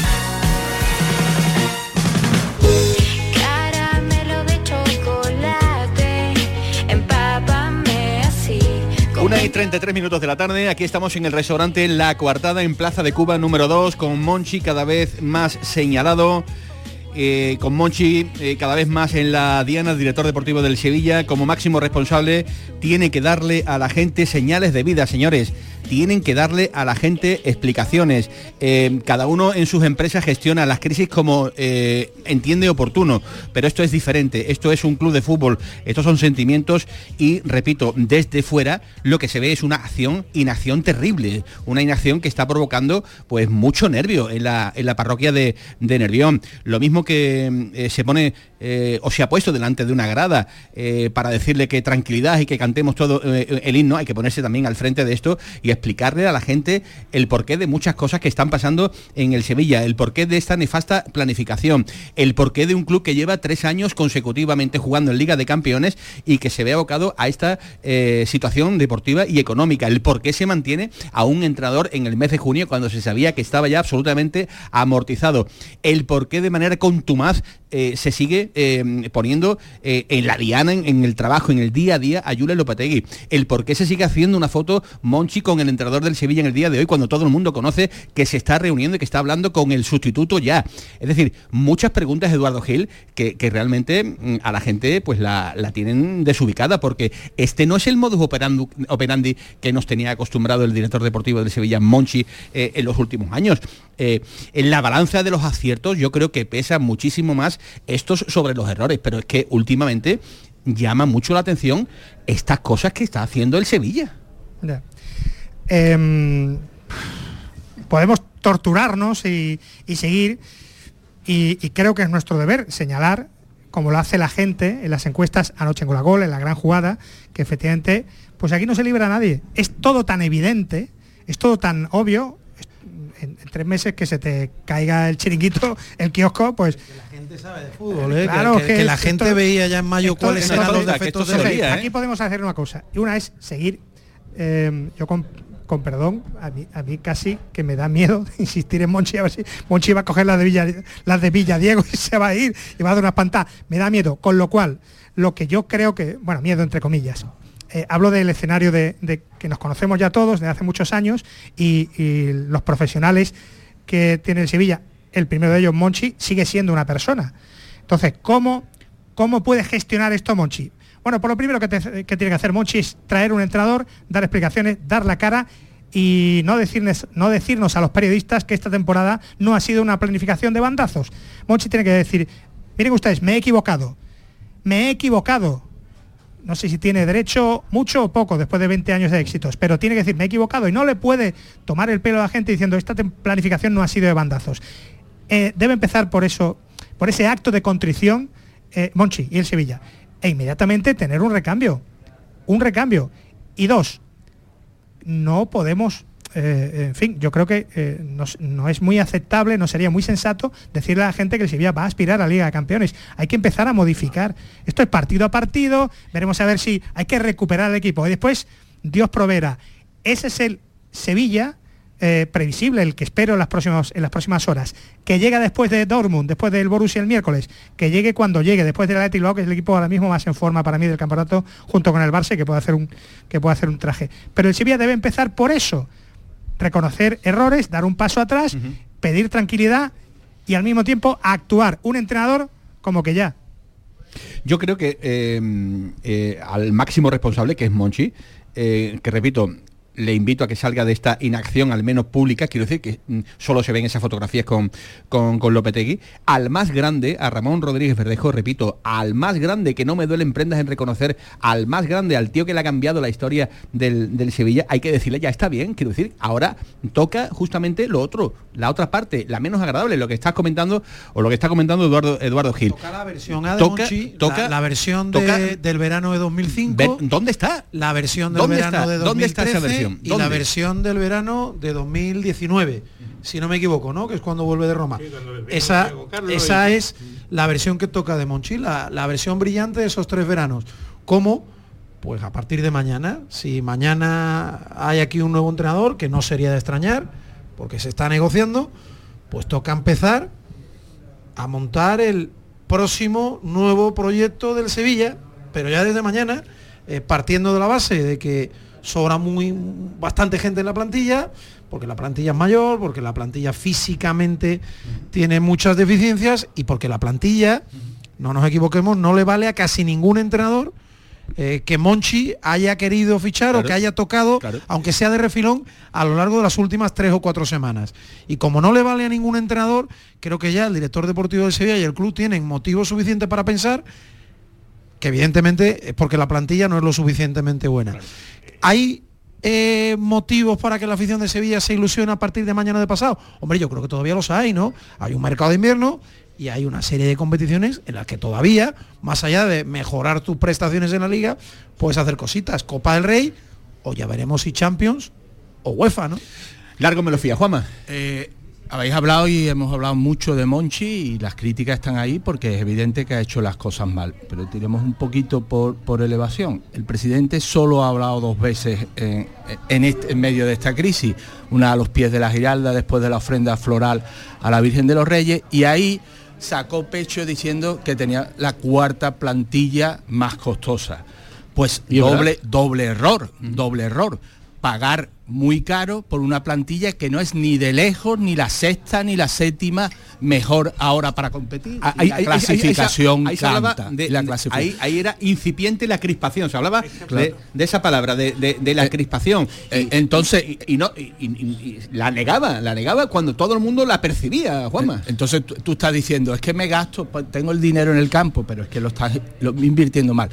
Speaker 10: Una y 33 minutos de la tarde, aquí estamos en el restaurante La Coartada en Plaza de Cuba número 2 con Monchi cada vez más señalado. eh, con Monchi eh, cada vez más en la diana, el director deportivo del Sevilla, como máximo responsable, tiene que darle a la gente señales de vida, señores. Tienen que darle a la gente explicaciones. Eh, cada uno en sus empresas gestiona las crisis como eh, entiende oportuno, pero esto es diferente. Esto es un club de fútbol, estos son sentimientos y, repito, desde fuera lo que se ve es una acción, inacción terrible, una inacción que está provocando pues mucho nervio en la, en la parroquia de, de Nervión. Lo mismo que eh, se pone o se ha puesto delante de una grada para decirle que tranquilidad y que cantemos todo el himno, hay que ponerse también al frente de esto y explicarle a la gente el porqué de muchas cosas que están pasando en el Sevilla, el porqué de esta nefasta planificación, el porqué de un club que lleva tres años consecutivamente jugando en Liga de Campeones y que se ve abocado a esta eh, situación deportiva y económica, el por qué se mantiene a un entrenador en el mes de junio cuando se sabía que estaba ya absolutamente amortizado, el por qué de manera contumaz eh, se sigue eh, poniendo en la diana, en, en el trabajo, en el día a día a Julen Lopetegui. El por qué se sigue haciendo una foto Monchi con el entrenador del Sevilla en el día de hoy cuando todo el mundo conoce que se está reuniendo y que está hablando con el sustituto ya. Es decir, muchas preguntas, Eduardo Gil, que, realmente mm, a la gente pues la, la tienen desubicada porque este no es el modus operandi, operandi que nos tenía acostumbrado el director deportivo del Sevilla, Monchi, eh, en los últimos años. Eh, en la balanza de los aciertos yo creo que pesa muchísimo más estos sobre los errores, pero es que últimamente llama mucho la atención estas cosas que está haciendo el Sevilla.
Speaker 14: Em, podemos torturarnos y, y seguir, y, y creo que es nuestro deber señalar, como lo hace la gente en las encuestas anoche en Golagol, en la gran jugada, que efectivamente, pues aquí no se libra a nadie. Es todo tan evidente, es todo tan obvio, en, en tres meses que se te caiga el chiringuito, el kiosco, pues...
Speaker 11: fútbol, ¿eh? Que- que- que la gente veía ya en mayo cuáles eran los defectos
Speaker 14: Entonces,
Speaker 11: día, ¿eh?
Speaker 14: Aquí podemos hacer una cosa, y una es seguir, eh, yo con, con perdón, a mí, a mí casi que me da miedo insistir en Monchi, a ver si Monchi va a coger las de Villa, las de Villa Diego y se va a ir y va a dar una espantada. Me da miedo, con lo cual, lo que yo creo que, bueno, miedo entre comillas, eh, hablo del escenario de, que nos conocemos ya todos de hace muchos años y, y los profesionales que tiene el Sevilla, el primero de ellos, Monchi, sigue siendo una persona. Entonces, ¿cómo, cómo puede gestionar esto Monchi? Bueno, por lo primero que, tiene que hacer Monchi es traer un entrenador, dar explicaciones, dar la cara y no decirles, no decirnos a los periodistas que esta temporada no ha sido una planificación de bandazos. Monchi tiene que decir, miren ustedes, me he equivocado, me he equivocado. No sé si tiene derecho mucho o poco después de 20 años de éxitos, pero tiene que decir, me he equivocado y no le puede tomar el pelo a la gente diciendo, esta planificación no ha sido de bandazos. Eh, debe empezar por eso, por ese acto de contrición, eh, Monchi y el Sevilla, e inmediatamente tener un recambio, un recambio. Y dos, no podemos, eh, en fin, yo creo que eh, no, es muy aceptable, no sería muy sensato decirle a la gente que el Sevilla va a aspirar a la Liga de Campeones. Hay que empezar a modificar. Esto es partido a partido, veremos a ver si hay que recuperar el equipo. Y después, Dios proveerá. Ese es el Sevilla eh, previsible, el que espero en las, próximas, en las próximas horas. Que llega después de Dortmund, después del Borussia el miércoles. Que llegue cuando llegue, después del Athletic Bilbao, que es el equipo ahora mismo más en forma para mí del campeonato, junto con el Barça, que puede hacer un, que puede hacer un traje. Pero el Sevilla debe empezar por eso. Reconocer errores, dar un paso atrás, pedir tranquilidad y al mismo tiempo actuar un entrenador como que ya.
Speaker 10: Yo creo que eh, eh, al máximo responsable, que es Monchi, eh, que repito, le invito a que salga de esta inacción, al menos pública, quiero decir que mm, solo se ven esas fotografías con, con, con Lopetegui, al más grande, a Ramón Rodríguez Verdejo, repito, al más grande, que no me duelen prendas en reconocer, al más grande, al tío que le ha cambiado la historia del, del Sevilla, hay que decirle, ya está bien, quiero decir, ahora toca justamente lo otro, la otra parte, la menos agradable, lo que estás comentando, o lo que está comentando Eduardo, Eduardo Gil.
Speaker 11: la versión de
Speaker 10: Toca-
Speaker 11: Monchi,
Speaker 10: toca-
Speaker 11: la, la versión de-
Speaker 10: toca-
Speaker 11: del verano de 2005.
Speaker 10: Ve- ¿Dónde está?
Speaker 11: La versión del
Speaker 10: ¿Dónde
Speaker 11: verano
Speaker 10: está?
Speaker 11: de 2013
Speaker 10: ¿Dónde está esa versión?
Speaker 11: Y
Speaker 10: ¿Dónde?
Speaker 11: la versión del verano de 2019, si no me equivoco, ¿no? Que es cuando vuelve de Roma. esa esa
Speaker 13: y-
Speaker 11: es la versión que toca de Monchi, la, la versión brillante de esos tres veranos. ¿Cómo? Pues a partir de mañana, si mañana hay aquí un nuevo entrenador, que no sería de extrañar, porque se está negociando, pues toca empezar a montar el próximo nuevo proyecto del Sevilla, pero ya desde mañana, eh, partiendo de la base de que sobra muy bastante gente en la plantilla, porque la plantilla es mayor, porque la plantilla físicamente tiene muchas deficiencias y porque la plantilla, no nos equivoquemos, no le vale a casi ningún entrenador eh, que Monchi haya querido fichar o que haya tocado,
Speaker 10: Claro.
Speaker 11: aunque sea de refilón, a lo largo de las últimas tres o cuatro semanas. Y como no le vale a ningún entrenador, creo que ya el director deportivo de Sevilla y el club tienen motivos suficientes para pensar que evidentemente es porque la plantilla no es lo suficientemente buena. ¿Hay eh, motivos para que la afición de Sevilla se ilusione a partir de mañana de pasado? Hombre, yo creo que todavía los hay, ¿no? Hay un mercado de invierno y hay una serie de competiciones en las que todavía, más allá de mejorar tus prestaciones en la liga, puedes hacer cositas. Copa del Rey, o ya veremos si Champions o UEFA, ¿no?
Speaker 10: Largo me lo fía, Juanma.
Speaker 12: Eh, habéis hablado y hemos hablado mucho de Monchi y las críticas están ahí porque es evidente que ha hecho las cosas mal. Pero tiremos un poquito por, por elevación. El presidente solo ha hablado dos veces en, en este- en medio de esta crisis. Una a los pies de la Giralda después de la ofrenda floral a la Virgen de los Reyes y ahí sacó pecho diciendo que tenía la cuarta plantilla más costosa. Pues doble, doble error, doble error. Pagar muy caro por una plantilla que no es ni de lejos, ni la sexta, ni la séptima mejor ahora para competir.
Speaker 10: Ah,
Speaker 12: Y
Speaker 10: ahí-
Speaker 12: la clasificación canta,
Speaker 10: de-
Speaker 12: y la clasificación.
Speaker 10: ahí, era incipiente la crispación, se hablaba de,
Speaker 12: Claro.
Speaker 10: de esa palabra, de, de- de la crispación.
Speaker 12: eh, entonces
Speaker 10: y, y no y- la negaba, la negaba cuando todo el mundo la percibía, Juanma.
Speaker 12: Entonces tú, tú estás diciendo, es que me gasto, pues, tengo el dinero en el campo, pero es que lo estás lo- invirtiendo mal.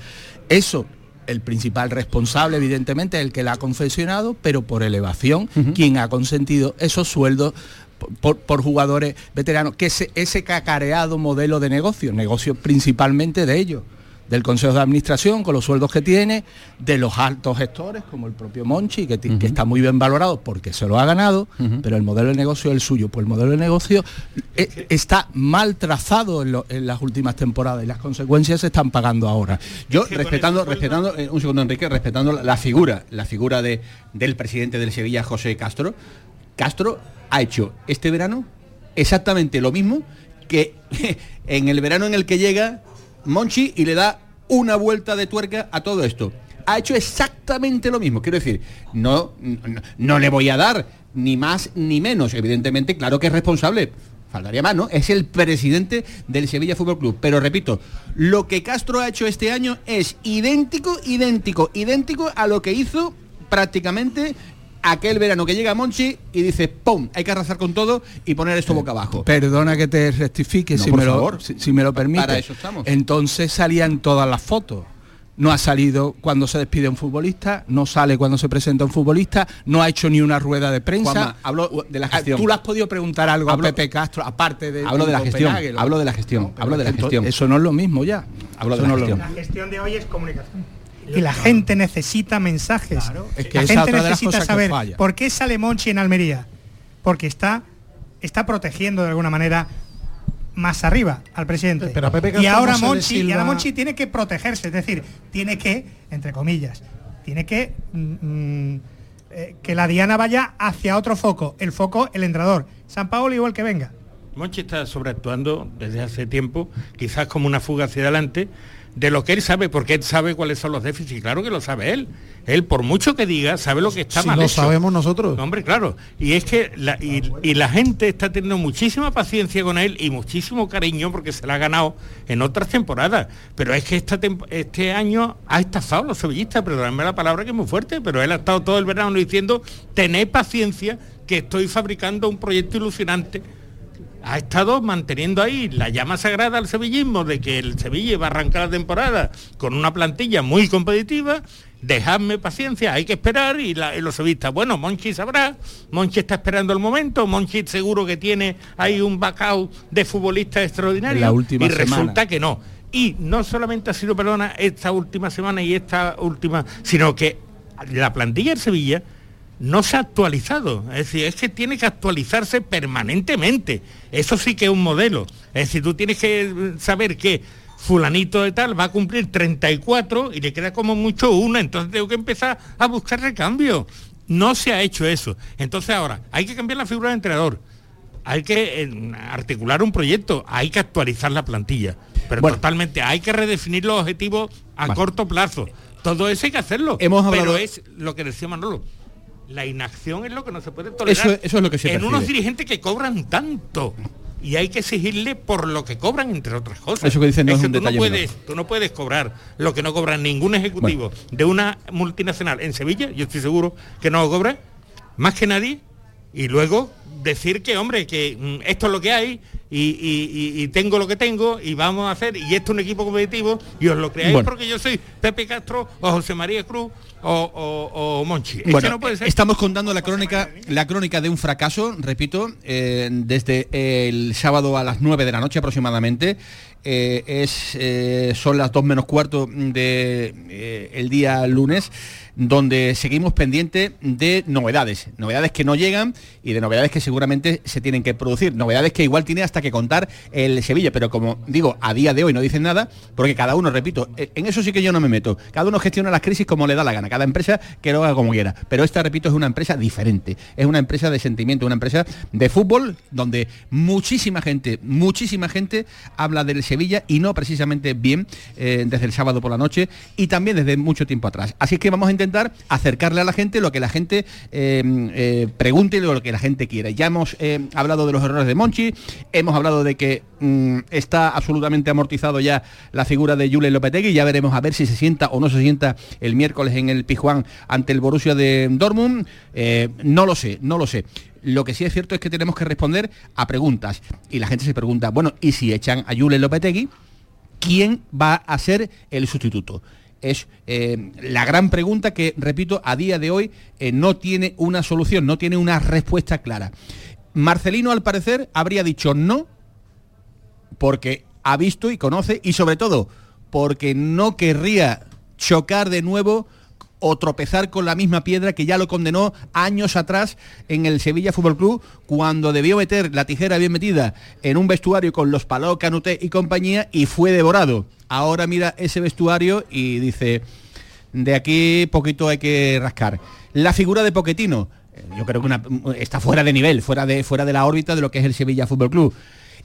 Speaker 12: Eso, el principal responsable, evidentemente, es el que la ha confeccionado, pero por elevación, quien ha consentido esos sueldos por, por- por jugadores veteranos, que ese, ese cacareado modelo de negocio, negocio principalmente de ellos, del Consejo de Administración, con los sueldos que tiene, de los altos gestores, como el propio Monchi, que, está muy bien valorado porque se lo ha ganado, pero el modelo de negocio es el suyo. Pues el modelo de negocio eh, está mal trazado en, lo- en las últimas temporadas y las consecuencias se están pagando ahora.
Speaker 10: Yo respetando, respetando, eh, un segundo Enrique, respetando la, la figura, la figura de, del presidente del Sevilla, José Castro, Castro ha hecho este verano exactamente lo mismo que en el verano en el que llega Monchi y le da una vuelta de tuerca a todo esto. Ha hecho exactamente lo mismo. Quiero decir, no, no, le voy a dar ni más ni menos. Evidentemente, claro que es responsable. Faltaría más, ¿no? Es el presidente del Sevilla Fútbol Club. Pero repito, lo que Castro ha hecho este año es idéntico, idéntico, idéntico a lo que hizo prácticamente aquel verano que llega Monchi y dice, ¡pum! Hay que arrasar con todo y poner esto boca abajo.
Speaker 12: Perdona que te rectifique,
Speaker 10: No,
Speaker 12: si,
Speaker 10: por
Speaker 12: me lo,
Speaker 10: favor.
Speaker 12: si, si me lo permite.
Speaker 10: Para eso estamos.
Speaker 12: Entonces salían todas las fotos. No ha salido cuando se despide un futbolista, no sale cuando se presenta un futbolista, no ha hecho ni una rueda de prensa.
Speaker 10: Juanma, hablo de la
Speaker 12: Ah,
Speaker 10: gestión.
Speaker 12: ¿Tú le has podido preguntar algo
Speaker 10: Hablo-
Speaker 12: a Pepe Castro, aparte de
Speaker 10: Hablo de la gestión, hablo de la gestión, hablo de la gestión.
Speaker 12: Eso no es lo mismo ya.
Speaker 10: Hablo de la
Speaker 12: no es lo
Speaker 10: gestión.
Speaker 14: La gestión de hoy es comunicación. Y la gente necesita mensajes.
Speaker 12: es que
Speaker 14: la
Speaker 12: esa
Speaker 14: gente necesita saber por qué sale Monchi en Almería. Porque está, está protegiendo de alguna manera más arriba al presidente.
Speaker 11: Pero a Pepe
Speaker 14: y ahora Monchi, y ahora Monchi tiene que protegerse, es decir, tiene que, entre comillas, tiene que mm, mm, eh, que la diana vaya hacia otro foco, el foco el entrenador. San Paolo igual que venga.
Speaker 13: Monchi está sobreactuando desde hace tiempo, quizás como una fuga hacia adelante, de lo que él sabe, porque él sabe cuáles son los déficits, claro que lo sabe él. Él, por mucho que diga, sabe lo que está
Speaker 11: Si
Speaker 13: mal
Speaker 11: lo
Speaker 13: hecho.
Speaker 11: sabemos nosotros.
Speaker 13: No, hombre, claro. Y es que la, y, y la gente está teniendo muchísima paciencia con él y muchísimo cariño porque se la ha ganado en otras temporadas. Pero es que esta este año ha estafado a los sevillistas, perdóname la palabra que es muy fuerte, pero él ha estado todo el verano diciendo, tened paciencia que estoy fabricando un proyecto ilusionante ha estado manteniendo ahí la llama sagrada al sevillismo de que el Sevilla va a arrancar la temporada con una plantilla muy competitiva. Dejadme paciencia, hay que esperar y, la- y los sevillistas, bueno, Monchi sabrá, Monchi está esperando el momento, Monchi seguro que tiene ahí un bacao de futbolistas extraordinarios
Speaker 12: La última
Speaker 13: y resulta que no. Y no solamente ha sido, perdona, esta última semana y esta última, sino que la plantilla del Sevilla no se ha actualizado. Es decir, es que tiene que actualizarse permanentemente. Eso sí que es un modelo. Es decir, tú tienes que saber que fulanito de tal va a cumplir 34 y le queda como mucho una, entonces tengo que empezar a buscar recambio. No se ha hecho eso. Entonces ahora, hay que cambiar la figura del entrenador. Hay que eh, articular un proyecto, hay que actualizar la plantilla. Pero totalmente, hay que redefinir los objetivos a corto plazo. Todo eso hay que hacerlo.
Speaker 10: Hemos hablado-
Speaker 13: Pero es lo que decía Manolo. La inacción es lo que no se puede tolerar.
Speaker 10: Eso- eso es lo que se
Speaker 13: En unos dirigentes que cobran tanto. Y hay que exigirle por lo que cobran, entre otras cosas.
Speaker 10: Eso que dicen no es un
Speaker 13: tú
Speaker 10: detalle
Speaker 13: no puedes, tú no puedes cobrar lo que no cobra ningún ejecutivo de una multinacional en Sevilla, yo estoy seguro que no lo cobra, más que nadie, y luego decir que, hombre, que mm, esto es lo que hay y, y- y- y tengo lo que tengo y vamos a hacer, y esto es un equipo competitivo, y os lo creáis
Speaker 10: Bueno.
Speaker 13: porque yo soy Pepe Castro o José María Cruz o, o- o Monchi.
Speaker 10: Bueno,
Speaker 13: no puede ser.
Speaker 10: estamos contando la crónica, la crónica de un fracaso, repito, eh, desde el sábado a las 9 de la noche aproximadamente. Eh, es, eh, son las 2 menos cuarto de eh, el día lunes, donde seguimos pendientes de novedades, novedades que no llegan y de novedades que seguramente se tienen que producir, novedades que igual tiene hasta que contar el Sevilla, pero como digo, a día de hoy no dicen nada, porque cada uno, repito, eh, en eso sí que yo no me meto, cada uno gestiona las crisis como le da la gana, cada empresa que lo haga como quiera, pero esta, repito, es una empresa diferente, es una empresa de sentimiento, una empresa de fútbol donde muchísima gente, muchísima gente habla del Sevilla y no precisamente bien eh, desde el sábado por la noche y también desde mucho tiempo atrás. Así que vamos a intentar acercarle a la gente lo que la gente eh, eh, pregunte y lo que la gente quiera. Ya hemos eh, hablado de los errores de Monchi, hemos hablado de que mm, está absolutamente amortizado ya la figura de Julen Lopetegui, ya veremos a ver si se sienta o no se sienta el miércoles en el Pijuán ante el Borussia de Dortmund. No lo sé, no lo sé. Lo que sí es cierto es que tenemos que responder a preguntas. Y la gente se pregunta, bueno, ¿y si echan a Julen Lopetegui? ¿Quién va a ser el sustituto? Es eh, la gran pregunta que, repito, a día de hoy eh, no tiene una solución, no tiene una respuesta clara. Marcelino, al parecer, habría dicho no, porque ha visto y conoce, y sobre todo porque no querría chocar de nuevo o tropezar con la misma piedra que ya lo condenó años atrás en el Sevilla Fútbol Club cuando debió meter la tijera bien metida en un vestuario con los Paló, Canuté y compañía y fue devorado. Ahora mira ese vestuario y dice, de aquí poquito hay que rascar. La figura de Poquetino, eh, yo creo que está fuera de nivel, fuera de, fuera de la órbita de lo que es el Sevilla Fútbol Club.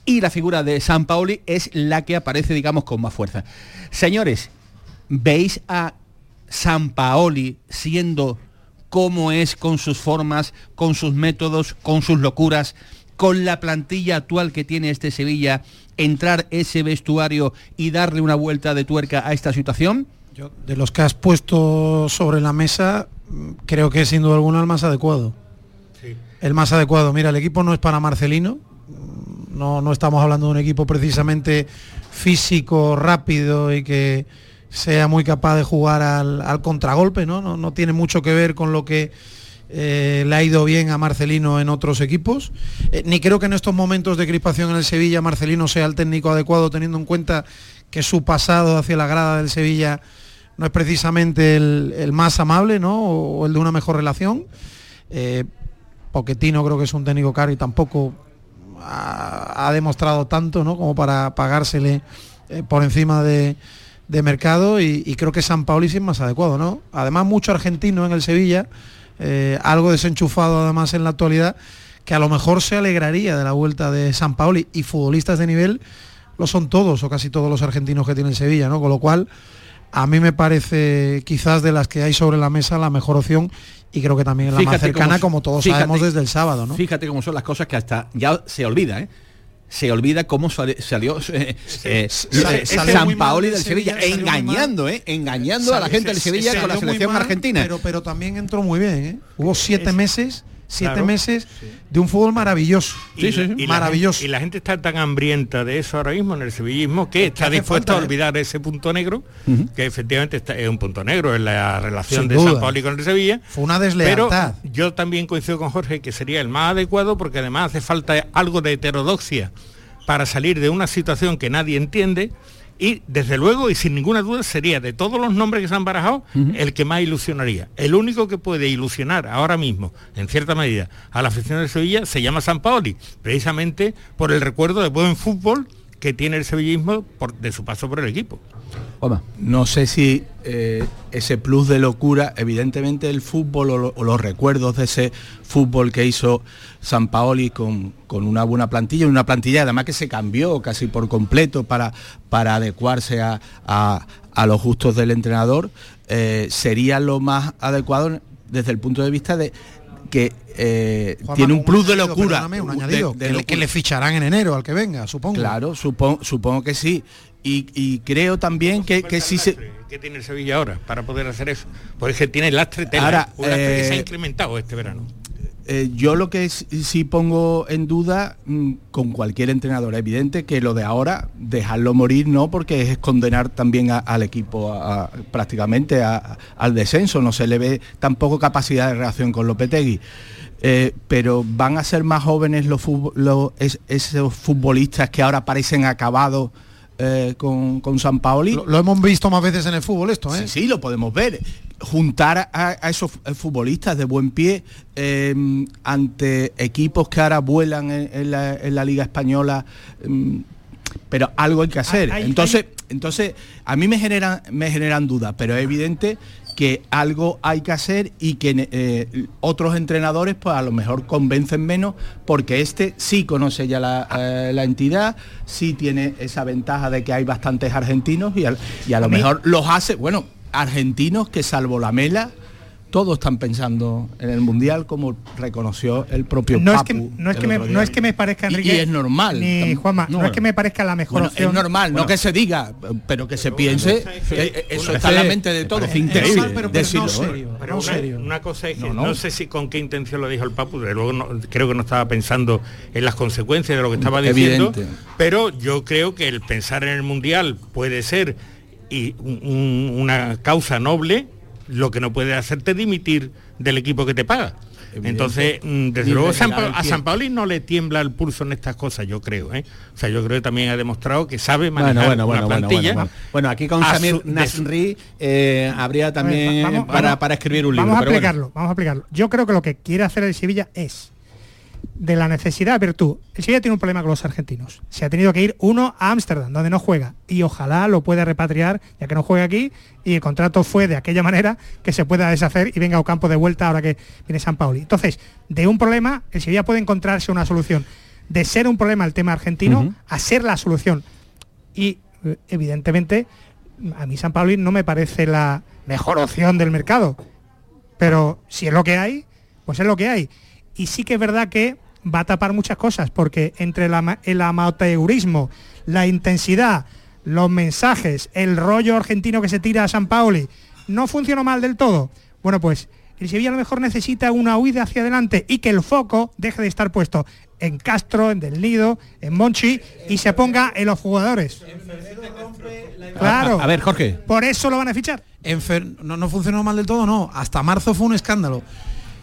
Speaker 10: Y la figura de San Paoli es la que aparece, digamos, con más fuerza. Señores, ¿veis a San Paoli siendo como es con sus formas, con sus métodos, con sus locuras, con la plantilla actual que tiene este Sevilla, entrar ese vestuario y darle una vuelta de tuerca a esta situación?
Speaker 11: Yo, de los que has puesto sobre la mesa, mm, creo que es sin duda alguna el más adecuado. El más adecuado. Mira, el equipo no es para Marcelino. mm, No, no estamos hablando de un equipo precisamente físico, rápido y que sea muy capaz de jugar al, contragolpe, ¿no? ¿no? tiene mucho que ver con lo que eh, le ha ido bien a Marcelino en otros equipos. Eh, ni creo que en estos momentos de crispación en el Sevilla Marcelino sea el técnico adecuado teniendo en cuenta que su pasado hacia la grada del Sevilla no es precisamente el, más amable, ¿no? O, el de una mejor relación. Eh, Poquetino creo que es un técnico caro y tampoco ha, ha demostrado tanto, ¿no? Como para pagársele eh, por encima de, de mercado y, y creo que San Paoli es más adecuado, ¿no? Además mucho argentino en el Sevilla, eh, algo desenchufado además en la actualidad, que a lo mejor se alegraría de la vuelta de San Paoli y futbolistas de nivel lo son todos o casi todos los argentinos que tiene el Sevilla, ¿no? Con lo cual a mí me parece quizás de las que hay sobre la mesa la mejor opción y creo que también es la más cercana como todos
Speaker 10: fíjate-
Speaker 11: sabemos desde el sábado, ¿no?
Speaker 10: Fíjate cómo son las cosas que hasta ya se olvida, ¿eh? Se olvida cómo sali- salió eh, eh, eh, San Paoli
Speaker 11: del
Speaker 10: Sevilla, engañando, ¿eh? Engañando a la gente del
Speaker 11: se-
Speaker 10: Sevilla
Speaker 11: se
Speaker 10: con la selección
Speaker 11: mal,
Speaker 10: argentina.
Speaker 11: Pero, pero también entró muy bien, ¿eh? Hubo siete meses, siete
Speaker 13: Claro.
Speaker 11: meses de un fútbol maravilloso.
Speaker 13: Y, y la
Speaker 11: maravilloso.
Speaker 13: gente- y la gente está tan hambrienta de eso ahora mismo en el sevillismo que está dispuesta a olvidar ese punto negro, que efectivamente está- es un punto negro en la relación
Speaker 11: Sin
Speaker 13: de
Speaker 11: duda.
Speaker 13: San Paoli con el Sevilla.
Speaker 11: Fue una deslealtad.
Speaker 13: Pero yo también coincido con Jorge que sería el más adecuado porque además hace falta algo de heterodoxia para salir de una situación que nadie entiende Y desde luego, y sin ninguna duda, sería de todos los nombres que se han barajado, el que más ilusionaría. El único que puede ilusionar ahora mismo, en cierta medida, a la afición de Sevilla se llama San Paoli, precisamente por el recuerdo de buen fútbol que tiene el sevillismo por- de su paso por el equipo.
Speaker 12: No sé si eh, ese plus de locura, evidentemente el fútbol o, lo- o los recuerdos de ese fútbol que hizo San Paoli con, con una buena plantilla, y una plantilla además que se cambió casi por completo para, para adecuarse a, a- a los gustos del entrenador, eh, sería lo más adecuado desde el punto de vista de que eh,
Speaker 11: Juanma,
Speaker 12: tiene un plus de
Speaker 11: añadido,
Speaker 12: locura.
Speaker 11: un
Speaker 12: de-
Speaker 11: añadido,
Speaker 12: de
Speaker 11: que, le,
Speaker 12: locura.
Speaker 11: que le ficharán en enero al que venga, supongo.
Speaker 12: Claro, supongo, supongo que sí. Y, y creo también que, que sí se...
Speaker 13: ¿Qué tiene el Sevilla ahora para poder hacer eso? Porque es que tiene lastre tela,
Speaker 12: Ahora,
Speaker 13: un lastre que se ha
Speaker 12: eh,
Speaker 13: incrementado este verano.
Speaker 12: Eh, yo lo que sí pongo en duda mm, con cualquier entrenador, evidente que lo de ahora, dejarlo morir no, porque es condenar también al equipo prácticamente al descenso, no se le ve tampoco capacidad de reacción con Lopetegui. Eh, pero van a ser más jóvenes los, es- esos futbolistas que ahora parecen acabados eh, con, con San Paoli.
Speaker 11: Lo, lo hemos visto más veces en el fútbol esto, ¿eh?
Speaker 12: Sí, sí, lo podemos ver. Juntar a, a esos eh, futbolistas de buen pie eh, ante equipos que ahora vuelan en, en la, en la Liga Española, mm, pero algo hay que hacer. Entonces, entonces, a mí me generan, me generan dudas, pero es evidente que algo hay que hacer y que eh, otros entrenadores pues a lo mejor convencen menos porque este sí conoce ya la, eh, la entidad, sí tiene esa ventaja de que hay bastantes argentinos y, al- y a lo
Speaker 14: A
Speaker 12: mejor los hace, bueno, argentinos que salvo la mela, todos están pensando en el Mundial como reconoció el propio
Speaker 14: no es que no es que me, no es que me parezca Enrique
Speaker 12: y es normal.
Speaker 14: ni Juanma no,
Speaker 12: no.
Speaker 14: es que me parezca la mejor
Speaker 12: Bueno,
Speaker 14: opción
Speaker 12: es normal,
Speaker 14: Bueno,
Speaker 12: no que se diga, pero que se piense, eh, eso está en la mente de todos.
Speaker 13: increíble
Speaker 12: decirlo, ¿eh?
Speaker 13: Pero una, una cosa es que
Speaker 12: No,
Speaker 13: no,
Speaker 12: no.
Speaker 13: sé si con qué intención lo dijo el Papu, de luego no- creo que no estaba pensando en las consecuencias de lo que estaba diciendo,
Speaker 12: Evidente.
Speaker 13: pero yo creo que el pensar en el mundial puede ser y un- un- una causa noble, lo que no puede hacerte dimitir del equipo que te paga. Entonces, mm, desde luego San a. San Pauli no le tiembla el pulso en estas cosas, yo creo. ¿eh? O sea, yo creo que también ha demostrado que sabe manejar
Speaker 10: Bueno, bueno, bueno, bueno,
Speaker 13: plantilla.
Speaker 10: bueno, bueno. Bueno, aquí con Samir Nasri eh, habría también
Speaker 14: vamos-
Speaker 10: para,
Speaker 14: vamos-
Speaker 10: para escribir un libro.
Speaker 14: Vamos a
Speaker 10: pero bueno.
Speaker 14: explicarlo, vamos a explicarlo. Yo creo que lo que quiere hacer el Sevilla es de la necesidad a virtud. El Sevilla tiene un problema con los argentinos. Se ha tenido que ir uno a Ámsterdam, donde no juega, y ojalá lo pueda repatriar, ya que no juega aquí, y el contrato fue de aquella manera que se pueda deshacer y venga a campo de vuelta ahora que viene San Pauli. Entonces, de un problema, el Sevilla puede encontrarse una solución. De ser un problema el tema argentino, a ser la solución. Y evidentemente, a mí San Pauli no me parece la mejor opción del mercado. Pero si es lo que hay, pues es lo que hay. Y sí que es verdad que va a tapar muchas cosas, porque entre el, ama- el amateurismo, la intensidad, los mensajes, el rollo argentino que se tira a San Paoli, no funcionó mal del todo. Bueno, pues el Sevilla a lo mejor necesita una huida hacia adelante y que el foco deje de estar puesto en Castro, en Del Nido, en Monchi y se ponga en los jugadores. Claro.
Speaker 10: A ver, Jorge.
Speaker 14: Por eso lo van a fichar.
Speaker 11: En no, no funcionó mal del todo, no. Hasta marzo fue un escándalo.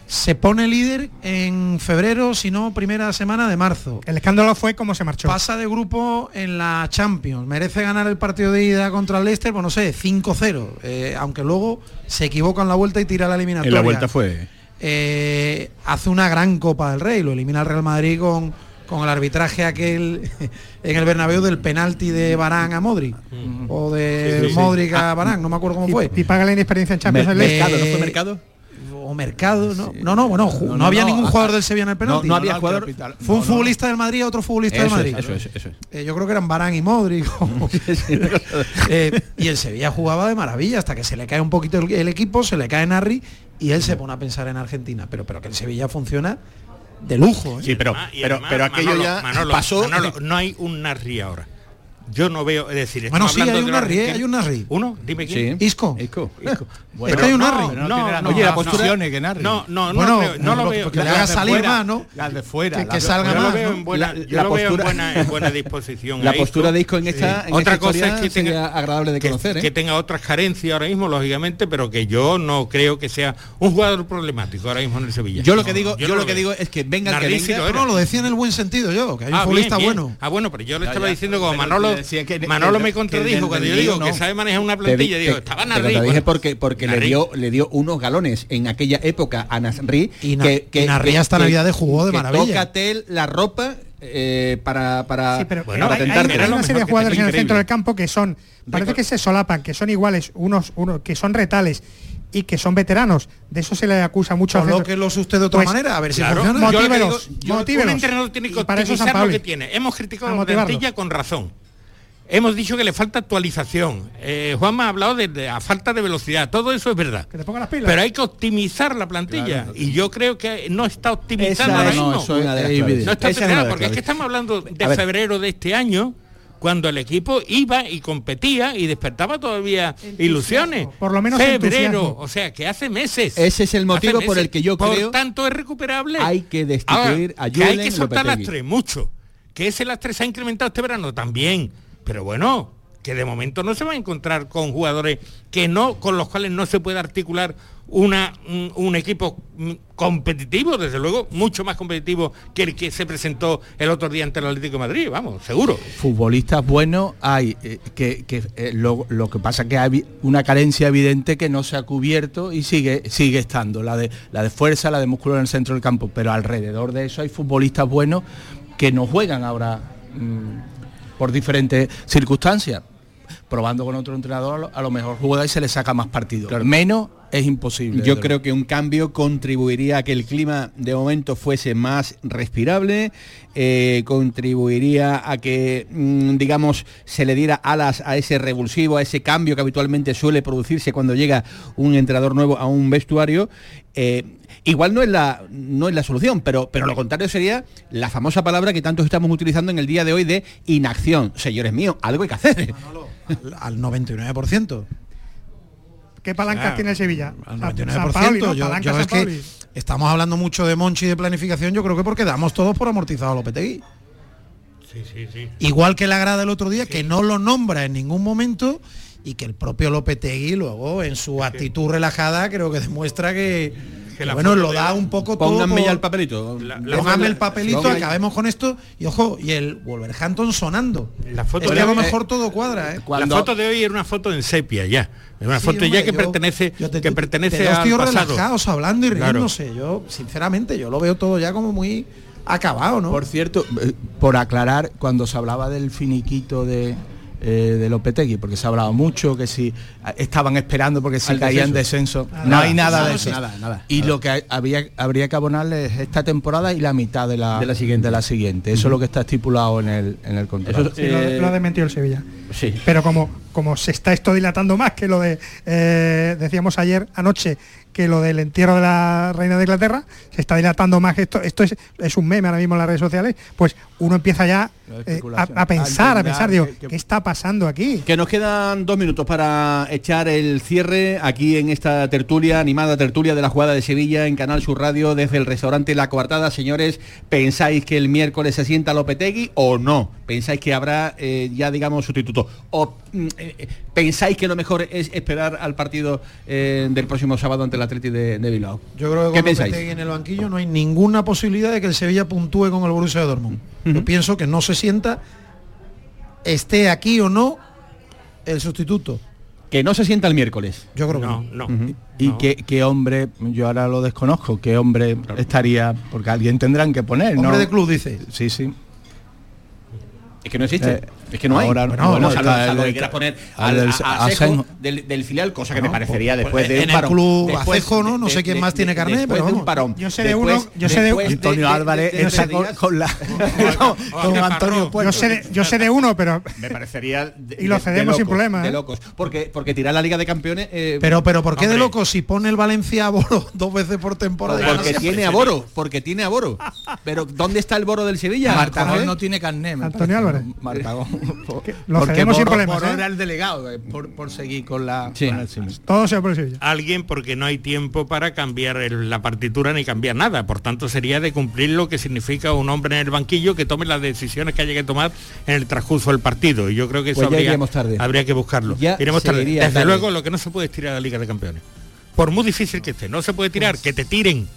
Speaker 11: Se pone líder en febrero, si no, primera semana de marzo.
Speaker 14: El escándalo fue cómo se marchó.
Speaker 11: Pasa de grupo en la Champions. Merece ganar el partido de ida contra el Leicester, pues no sé, 5-0. Eh, aunque luego se equivoca en la vuelta y tira la eliminatoria.
Speaker 10: En la vuelta fue.
Speaker 11: Eh, hace una gran Copa del Rey, lo elimina el Real Madrid con, con el arbitraje aquel en el Bernabéu del penalti de Barán a Modric o de
Speaker 14: Sí, sí, sí.
Speaker 11: Modric a
Speaker 14: Ah,
Speaker 11: Barán, no me acuerdo cómo
Speaker 14: y-
Speaker 11: fue.
Speaker 14: y paga la inexperiencia en Champions el.
Speaker 11: Mercado,
Speaker 10: ¿no fue Mercado?
Speaker 11: O Mercado, no, no, no, bueno,
Speaker 10: No,
Speaker 11: no,
Speaker 10: no,
Speaker 11: había
Speaker 10: no,
Speaker 11: ningún
Speaker 10: a-
Speaker 11: jugador del Sevilla en el penalti.
Speaker 10: no había jugador-
Speaker 11: capital. Fue un
Speaker 10: no.
Speaker 11: futbolista del Madrid, otro futbolista del
Speaker 10: Eso
Speaker 11: Madrid.
Speaker 10: es, eso es, eso es.
Speaker 11: Eh, yo creo que eran Barán y Modric. Eh, y el Sevilla jugaba de maravilla hasta que se le cae un poquito el, el equipo, se le cae Narri y él se pone a pensar en Argentina. Pero, pero que el Sevilla funciona de lujo. ¿eh?
Speaker 10: Sí, pero,
Speaker 13: Ah,
Speaker 10: pero, pero aquello
Speaker 13: Manolo,
Speaker 10: ya
Speaker 13: Manolo,
Speaker 10: pasó.
Speaker 13: Manolo, no hay un Narri ahora. Yo no veo, es decir,
Speaker 11: Bueno,
Speaker 13: estamos
Speaker 11: sí,
Speaker 13: hablando
Speaker 11: hay
Speaker 13: de
Speaker 11: un
Speaker 13: los
Speaker 11: Narri, ¿eh? hay un Narri.
Speaker 13: ¿Uno? Dime quién.
Speaker 10: Sí.
Speaker 11: Isco.
Speaker 10: Isco.
Speaker 11: es que hay un Narri.
Speaker 13: No, no, no,
Speaker 10: Oye, la
Speaker 13: no,
Speaker 10: postura-
Speaker 13: no,
Speaker 12: que Narri.
Speaker 13: No, no, no,
Speaker 11: Bueno,
Speaker 13: lo veo, no lo
Speaker 11: no,
Speaker 13: veo.
Speaker 11: porque le
Speaker 13: no,
Speaker 11: haga salir
Speaker 13: fuera,
Speaker 11: más, ¿no?
Speaker 12: Las de fuera.
Speaker 11: Que-
Speaker 12: las
Speaker 11: que salga
Speaker 13: Yo lo
Speaker 11: más,
Speaker 13: veo
Speaker 11: ¿no?
Speaker 13: en buena,
Speaker 10: La-
Speaker 13: yo
Speaker 10: la
Speaker 13: lo veo en
Speaker 10: postura-
Speaker 13: buena, en buena disposición.
Speaker 10: La
Speaker 13: Isco.
Speaker 10: postura de Isco en esta, en
Speaker 13: Otra
Speaker 10: esta
Speaker 13: cosa es que tenga,
Speaker 10: agradable de
Speaker 13: que-
Speaker 10: conocer. ¿eh?
Speaker 13: que tenga otras carencias ahora mismo, lógicamente, pero que yo no creo que sea un jugador problemático ahora mismo en el Sevilla.
Speaker 10: Yo lo que
Speaker 13: No,
Speaker 10: digo, yo
Speaker 13: no
Speaker 10: lo que
Speaker 13: veo.
Speaker 10: digo es que venga que
Speaker 13: sí
Speaker 10: venga.
Speaker 13: lo.
Speaker 11: No, lo decía en el buen sentido yo, que hay un
Speaker 13: Ah,
Speaker 11: futbolista bueno.
Speaker 13: Ah, bueno, pero yo le estaba diciendo como Manolo
Speaker 12: decía que- que-
Speaker 13: Manolo
Speaker 12: que-
Speaker 13: me
Speaker 12: que
Speaker 13: contradijo
Speaker 12: del-
Speaker 13: cuando yo digo
Speaker 12: lío
Speaker 13: que
Speaker 12: no.
Speaker 13: sabe manejar una
Speaker 10: Te
Speaker 13: plantilla,
Speaker 10: di-
Speaker 13: digo,
Speaker 10: te-
Speaker 13: estaba
Speaker 10: te lo
Speaker 13: Narri.
Speaker 10: dije
Speaker 13: bueno,
Speaker 10: porque, porque le dio, le dio unos galones en aquella época a Nasri
Speaker 11: Y Na- y Narri hasta Navidades jugó de
Speaker 10: que
Speaker 11: maravilla.
Speaker 10: Tócate la ropa eh, para, para,
Speaker 14: Sí, pero
Speaker 10: para
Speaker 14: hay- hay, hay una serie de jugadores en el centro del campo que son, parece que se solapan, que son iguales, unos, unos que son retales y que son veteranos. De eso se le acusa mucho.
Speaker 11: Colóquelos usted de otra manera, a ver si
Speaker 13: Claro,
Speaker 11: funciona.
Speaker 13: yo lo que
Speaker 14: Motívelos,
Speaker 13: digo, yo-
Speaker 14: motívelos.
Speaker 13: Un entrenador tiene que
Speaker 14: Y para eso
Speaker 13: optimizar lo que tiene. Hemos criticado
Speaker 14: A
Speaker 13: la plantilla con razón. Hemos dicho que le falta actualización. Eh, Juanma ha hablado de, de la falta de velocidad. Todo eso es verdad.
Speaker 14: Que te ponga las pilas.
Speaker 13: Pero hay que optimizar la plantilla. y yo creo que no está optimizada
Speaker 10: Esa
Speaker 13: ahora
Speaker 10: es
Speaker 13: mismo.
Speaker 10: de las claves.
Speaker 13: No está
Speaker 10: es
Speaker 13: porque es que estamos hablando de
Speaker 10: A
Speaker 13: febrero de este año cuando el equipo iba y competía y despertaba todavía ilusiones.
Speaker 14: por lo menos
Speaker 13: febrero,
Speaker 14: entusiasmo.
Speaker 13: o sea, que hace meses.
Speaker 10: Ese es el motivo por el que yo
Speaker 13: Por
Speaker 10: creo
Speaker 13: tanto es recuperable.
Speaker 10: hay que destituir
Speaker 13: Ahora,
Speaker 10: a
Speaker 13: que hay que soltar las
Speaker 10: Lopetegui.
Speaker 13: tres mucho. Que ese las tres se ha incrementado este verano también. Pero bueno, que de momento no se va a encontrar con jugadores que no, con los cuales no se puede articular una, un, equipo competitivo, desde luego, mucho más competitivo que el que se presentó el otro día ante el Atlético de Madrid, vamos, seguro.
Speaker 12: futbolistas buenos hay eh, que, que, eh, lo, lo que pasa que hay una carencia evidente que no se ha cubierto y sigue sigue estando la de la de fuerza la de músculo en el centro del campo pero alrededor de eso hay futbolistas buenos que no juegan ahora mm, por diferentes circunstancias. Probando con otro entrenador a lo, mejor juega y se le saca más partido. Menos es imposible
Speaker 10: Yo creo que un cambio contribuiría a que el clima de momento fuese más respirable, eh, contribuiría a que, mm, digamos, se le diera alas a ese revulsivo, a ese cambio que habitualmente suele producirse cuando llega un entrenador nuevo a un vestuario. Eh, igual no es la no es la solución, pero, pero lo contrario sería la famosa palabra que tantos estamos utilizando en el día de hoy de inacción. Señores míos, algo hay que hacer.
Speaker 11: Al 99%.
Speaker 14: ¿Qué palancas tiene el Sevilla?
Speaker 11: Al
Speaker 14: San-
Speaker 11: 99%.
Speaker 14: San Paoli, ¿no?
Speaker 11: yo, es que estamos hablando mucho de Monchi y de planificación, yo creo que porque damos todos por amortizado a Lopetegui.
Speaker 13: Sí, sí, sí.
Speaker 11: Igual que la grada el otro día, que no lo nombra en ningún momento y que el propio Lopetegui luego en su actitud relajada creo que demuestra que,
Speaker 13: Que la
Speaker 11: bueno, lo da un poco todo.
Speaker 10: Pónganme
Speaker 11: por-
Speaker 10: ya el papelito.
Speaker 11: El papelito, acabemos con esto y ojo, y el Wolverhampton sonando.
Speaker 13: La foto
Speaker 11: Es
Speaker 13: de
Speaker 11: que a lo
Speaker 13: hoy-
Speaker 11: mejor todo cuadra, ¿eh?
Speaker 13: La foto de hoy era una foto en sepia ya. Es una
Speaker 11: Sí,
Speaker 13: foto
Speaker 11: hombre,
Speaker 13: ya que
Speaker 11: yo-
Speaker 13: pertenece, que pertenece
Speaker 11: de dos
Speaker 13: al pasado.
Speaker 11: relajados hablando y
Speaker 13: Claro.
Speaker 11: riéndose. Yo, sinceramente, yo lo veo todo ya como muy acabado, ¿no?
Speaker 12: Por cierto, eh, por aclarar, cuando se hablaba del finiquito de, eh, de Lopetegui, porque se ha hablado mucho, que si eh, estaban esperando porque si caía en
Speaker 10: descenso. Nada,
Speaker 12: no hay nada
Speaker 10: nada,
Speaker 12: de eso.
Speaker 10: nada, nada,
Speaker 12: y
Speaker 10: nada.
Speaker 12: lo que había, habría que abonarles esta temporada y la mitad de la,
Speaker 10: De la siguiente.
Speaker 12: de la siguiente. Eso es lo que está estipulado en el, en el contrato.
Speaker 14: Sí, lo, lo ha desmentido el Sevilla.
Speaker 10: Sí.
Speaker 14: Pero como, como se está esto dilatando más que lo de, eh, decíamos ayer anoche, que lo del entierro de la reina de Inglaterra, se está dilatando más que esto, esto es, es un meme ahora mismo en las redes sociales, pues uno empieza ya eh, a, a pensar, a
Speaker 10: A
Speaker 14: pensar, digo, ¿qué está pasando aquí?
Speaker 10: Que nos quedan dos minutos para echar el cierre aquí en esta tertulia, animada tertulia de la jugada de Sevilla en Canal Sur Radio desde el restaurante La Coartada. Señores, ¿pensáis que el miércoles se sienta Lopetegui o no? ¿Pensáis que habrá eh, ya, digamos, sustituto? ¿O mm, eh, pensáis que lo mejor es esperar al partido eh, del próximo sábado ante el Atleti de, de Bilbao?
Speaker 11: Yo creo que
Speaker 10: ¿Qué pensáis?
Speaker 11: En el banquillo no hay ninguna posibilidad de que el Sevilla puntúe con el Borussia de Dortmund. Yo pienso que no se sienta, esté aquí o no, el sustituto.
Speaker 10: Que no se sienta el miércoles.
Speaker 11: Yo creo que
Speaker 13: No,
Speaker 11: no.
Speaker 13: no.
Speaker 12: Y qué, qué hombre, yo ahora lo desconozco, qué hombre estaría, porque alguien tendrán que poner, ¿no?
Speaker 11: Hombre de club, dice.
Speaker 12: Sí, sí.
Speaker 10: Es que no existe.
Speaker 12: Eh,
Speaker 10: es que no hay.
Speaker 12: ahora-
Speaker 10: bueno, salvo,
Speaker 12: está
Speaker 10: salvo
Speaker 12: el-
Speaker 10: que quieras poner
Speaker 12: al
Speaker 10: a- a
Speaker 12: a
Speaker 10: del, del filial, cosa que
Speaker 11: No,
Speaker 10: me parecería
Speaker 11: pues,
Speaker 10: después de
Speaker 11: en
Speaker 10: un
Speaker 11: el
Speaker 10: parón.
Speaker 11: club
Speaker 10: Después
Speaker 11: Asenjo, ¿no? No sé quién más tiene
Speaker 10: después
Speaker 11: pero
Speaker 10: de un
Speaker 11: vamos.
Speaker 10: parón.
Speaker 14: Yo sé de uno- yo sé de-
Speaker 12: Antonio
Speaker 10: de-
Speaker 12: Álvarez está con, la con, Antonio Puerto.
Speaker 14: Yo sé, de, uno, pero
Speaker 10: me parecería
Speaker 14: Y lo
Speaker 10: de- de
Speaker 14: cedemos sin
Speaker 10: locos,
Speaker 14: problema,
Speaker 10: de
Speaker 14: ¿eh?
Speaker 10: locos porque porque tirar la Liga de Campeones eh,
Speaker 11: Pero, pero ¿por qué de
Speaker 10: hombre,
Speaker 11: loco si pone el Valencia a Boro dos veces por temporada?
Speaker 10: porque tiene a Boro porque tiene a Boro pero dónde está el Boro del Sevilla
Speaker 12: Martagón no tiene carné. me
Speaker 14: Antonio. Álvarez.
Speaker 12: Martagón.
Speaker 14: lo
Speaker 12: Porque
Speaker 14: cedemos sin problemas, ¿eh?
Speaker 12: el delegado eh, por, por seguir con la
Speaker 10: Sí.
Speaker 12: con el Sevilla.
Speaker 14: todo sea por el.
Speaker 13: Alguien porque no hay tiempo para cambiar el- la partitura ni cambiar nada. Por tanto, sería de cumplir lo que significa un hombre en el banquillo que tome las decisiones que haya que tomar en el transcurso del partido. Y yo creo que eso
Speaker 10: Pues ya
Speaker 13: habría,
Speaker 10: tarde.
Speaker 13: habría que buscarlo.
Speaker 10: Ya
Speaker 13: Iremos tarde.
Speaker 10: iría
Speaker 13: Desde
Speaker 10: tarde.
Speaker 13: luego, lo que no se puede es tirar a la Liga de Campeones. Por muy difícil que esté, no se puede tirar, que te tiren.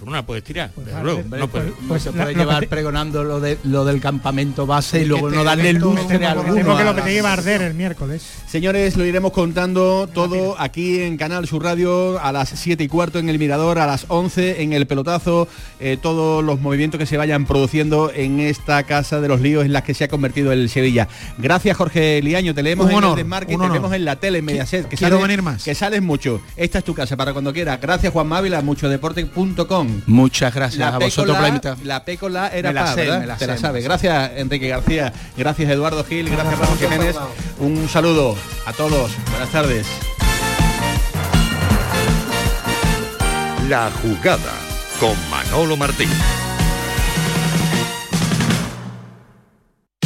Speaker 13: Tú no la puedes tirar.
Speaker 14: Pues
Speaker 13: desde luego.
Speaker 14: pues-
Speaker 13: no,
Speaker 14: pues- pues
Speaker 12: se puede llevar pregonando lo, de, lo del campamento base y luego no darle lustre alguno.
Speaker 14: Temo que lo que te iba a arder el miércoles.
Speaker 10: Señores, lo iremos contando todo aquí en Canal Sur Radio a las 7 y cuarto en el Mirador, a las 11 en el pelotazo, eh, todos los movimientos que se vayan produciendo en esta casa de los líos en las que se ha convertido el Sevilla. Gracias Jorge Liaño, te leemos
Speaker 11: Un
Speaker 10: en el desmarque,
Speaker 11: un
Speaker 10: te vemos en la tele, en Mediaset, que
Speaker 11: quiero
Speaker 10: sales-
Speaker 11: venir más.
Speaker 10: Que sales mucho. Esta es tu casa para cuando quieras. Gracias Juan Mávila, muchodeporte.com.
Speaker 12: Muchas gracias a vosotros por la invitación.
Speaker 10: La P con la era
Speaker 12: Me la
Speaker 10: pa,
Speaker 12: sé,
Speaker 10: ¿verdad?
Speaker 12: me la
Speaker 10: Te la
Speaker 12: sé,
Speaker 10: sabe.
Speaker 12: me la sé.
Speaker 10: Gracias Enrique García, gracias Eduardo Gil, gracias Ramón Jiménez. Un saludo a todos. Buenas tardes.
Speaker 16: La jugada con Manolo Martín.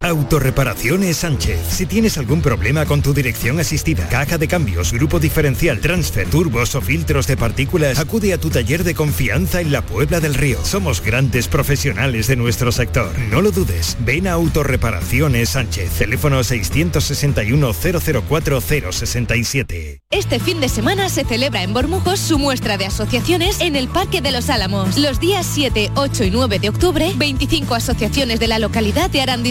Speaker 18: Autorreparaciones Sánchez. Si tienes algún problema con tu dirección asistida, caja de cambios, grupo diferencial, transfer, turbos o filtros de partículas, acude a tu taller de confianza en la Puebla del Río. Somos grandes profesionales de nuestro sector. No lo dudes. Ven a Autorreparaciones Sánchez. Teléfono 661 004 067.
Speaker 5: Este fin de semana se celebra en Bormujos su muestra de asociaciones en el Parque de los Álamos. Los días 7, 8 y 9 de octubre, 25 asociaciones de la localidad te harán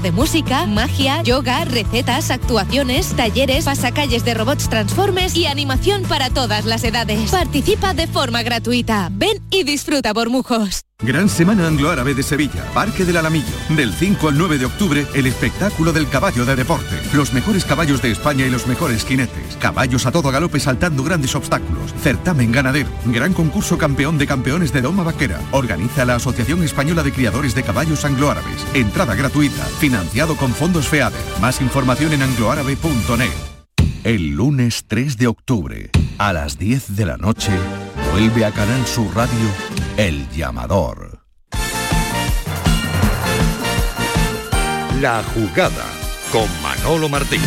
Speaker 5: de música, magia, yoga, recetas, actuaciones, talleres, pasacalles de robots transformes y animación para todas las edades. Participa de forma gratuita. Ven y disfruta Bormujos.
Speaker 16: Gran Semana Anglo-Árabe de Sevilla, Parque del Alamillo. Del 5 al 9 de octubre, el espectáculo del caballo de deporte. Los mejores caballos de España y los mejores jinetes. Caballos a todo galope saltando grandes obstáculos. Certamen ganadero. Gran concurso campeón de campeones de Doma Vaquera. Organiza la Asociación Española de Criadores de Caballos Anglo-Árabes. Entrada gratuita. Financiado con fondos FEADER. Más información en angloárabe.net. El lunes 3 de octubre, a las 10 de la noche, vuelve a Canal Sur Radio El Llamador. La jugada con Manolo Martín.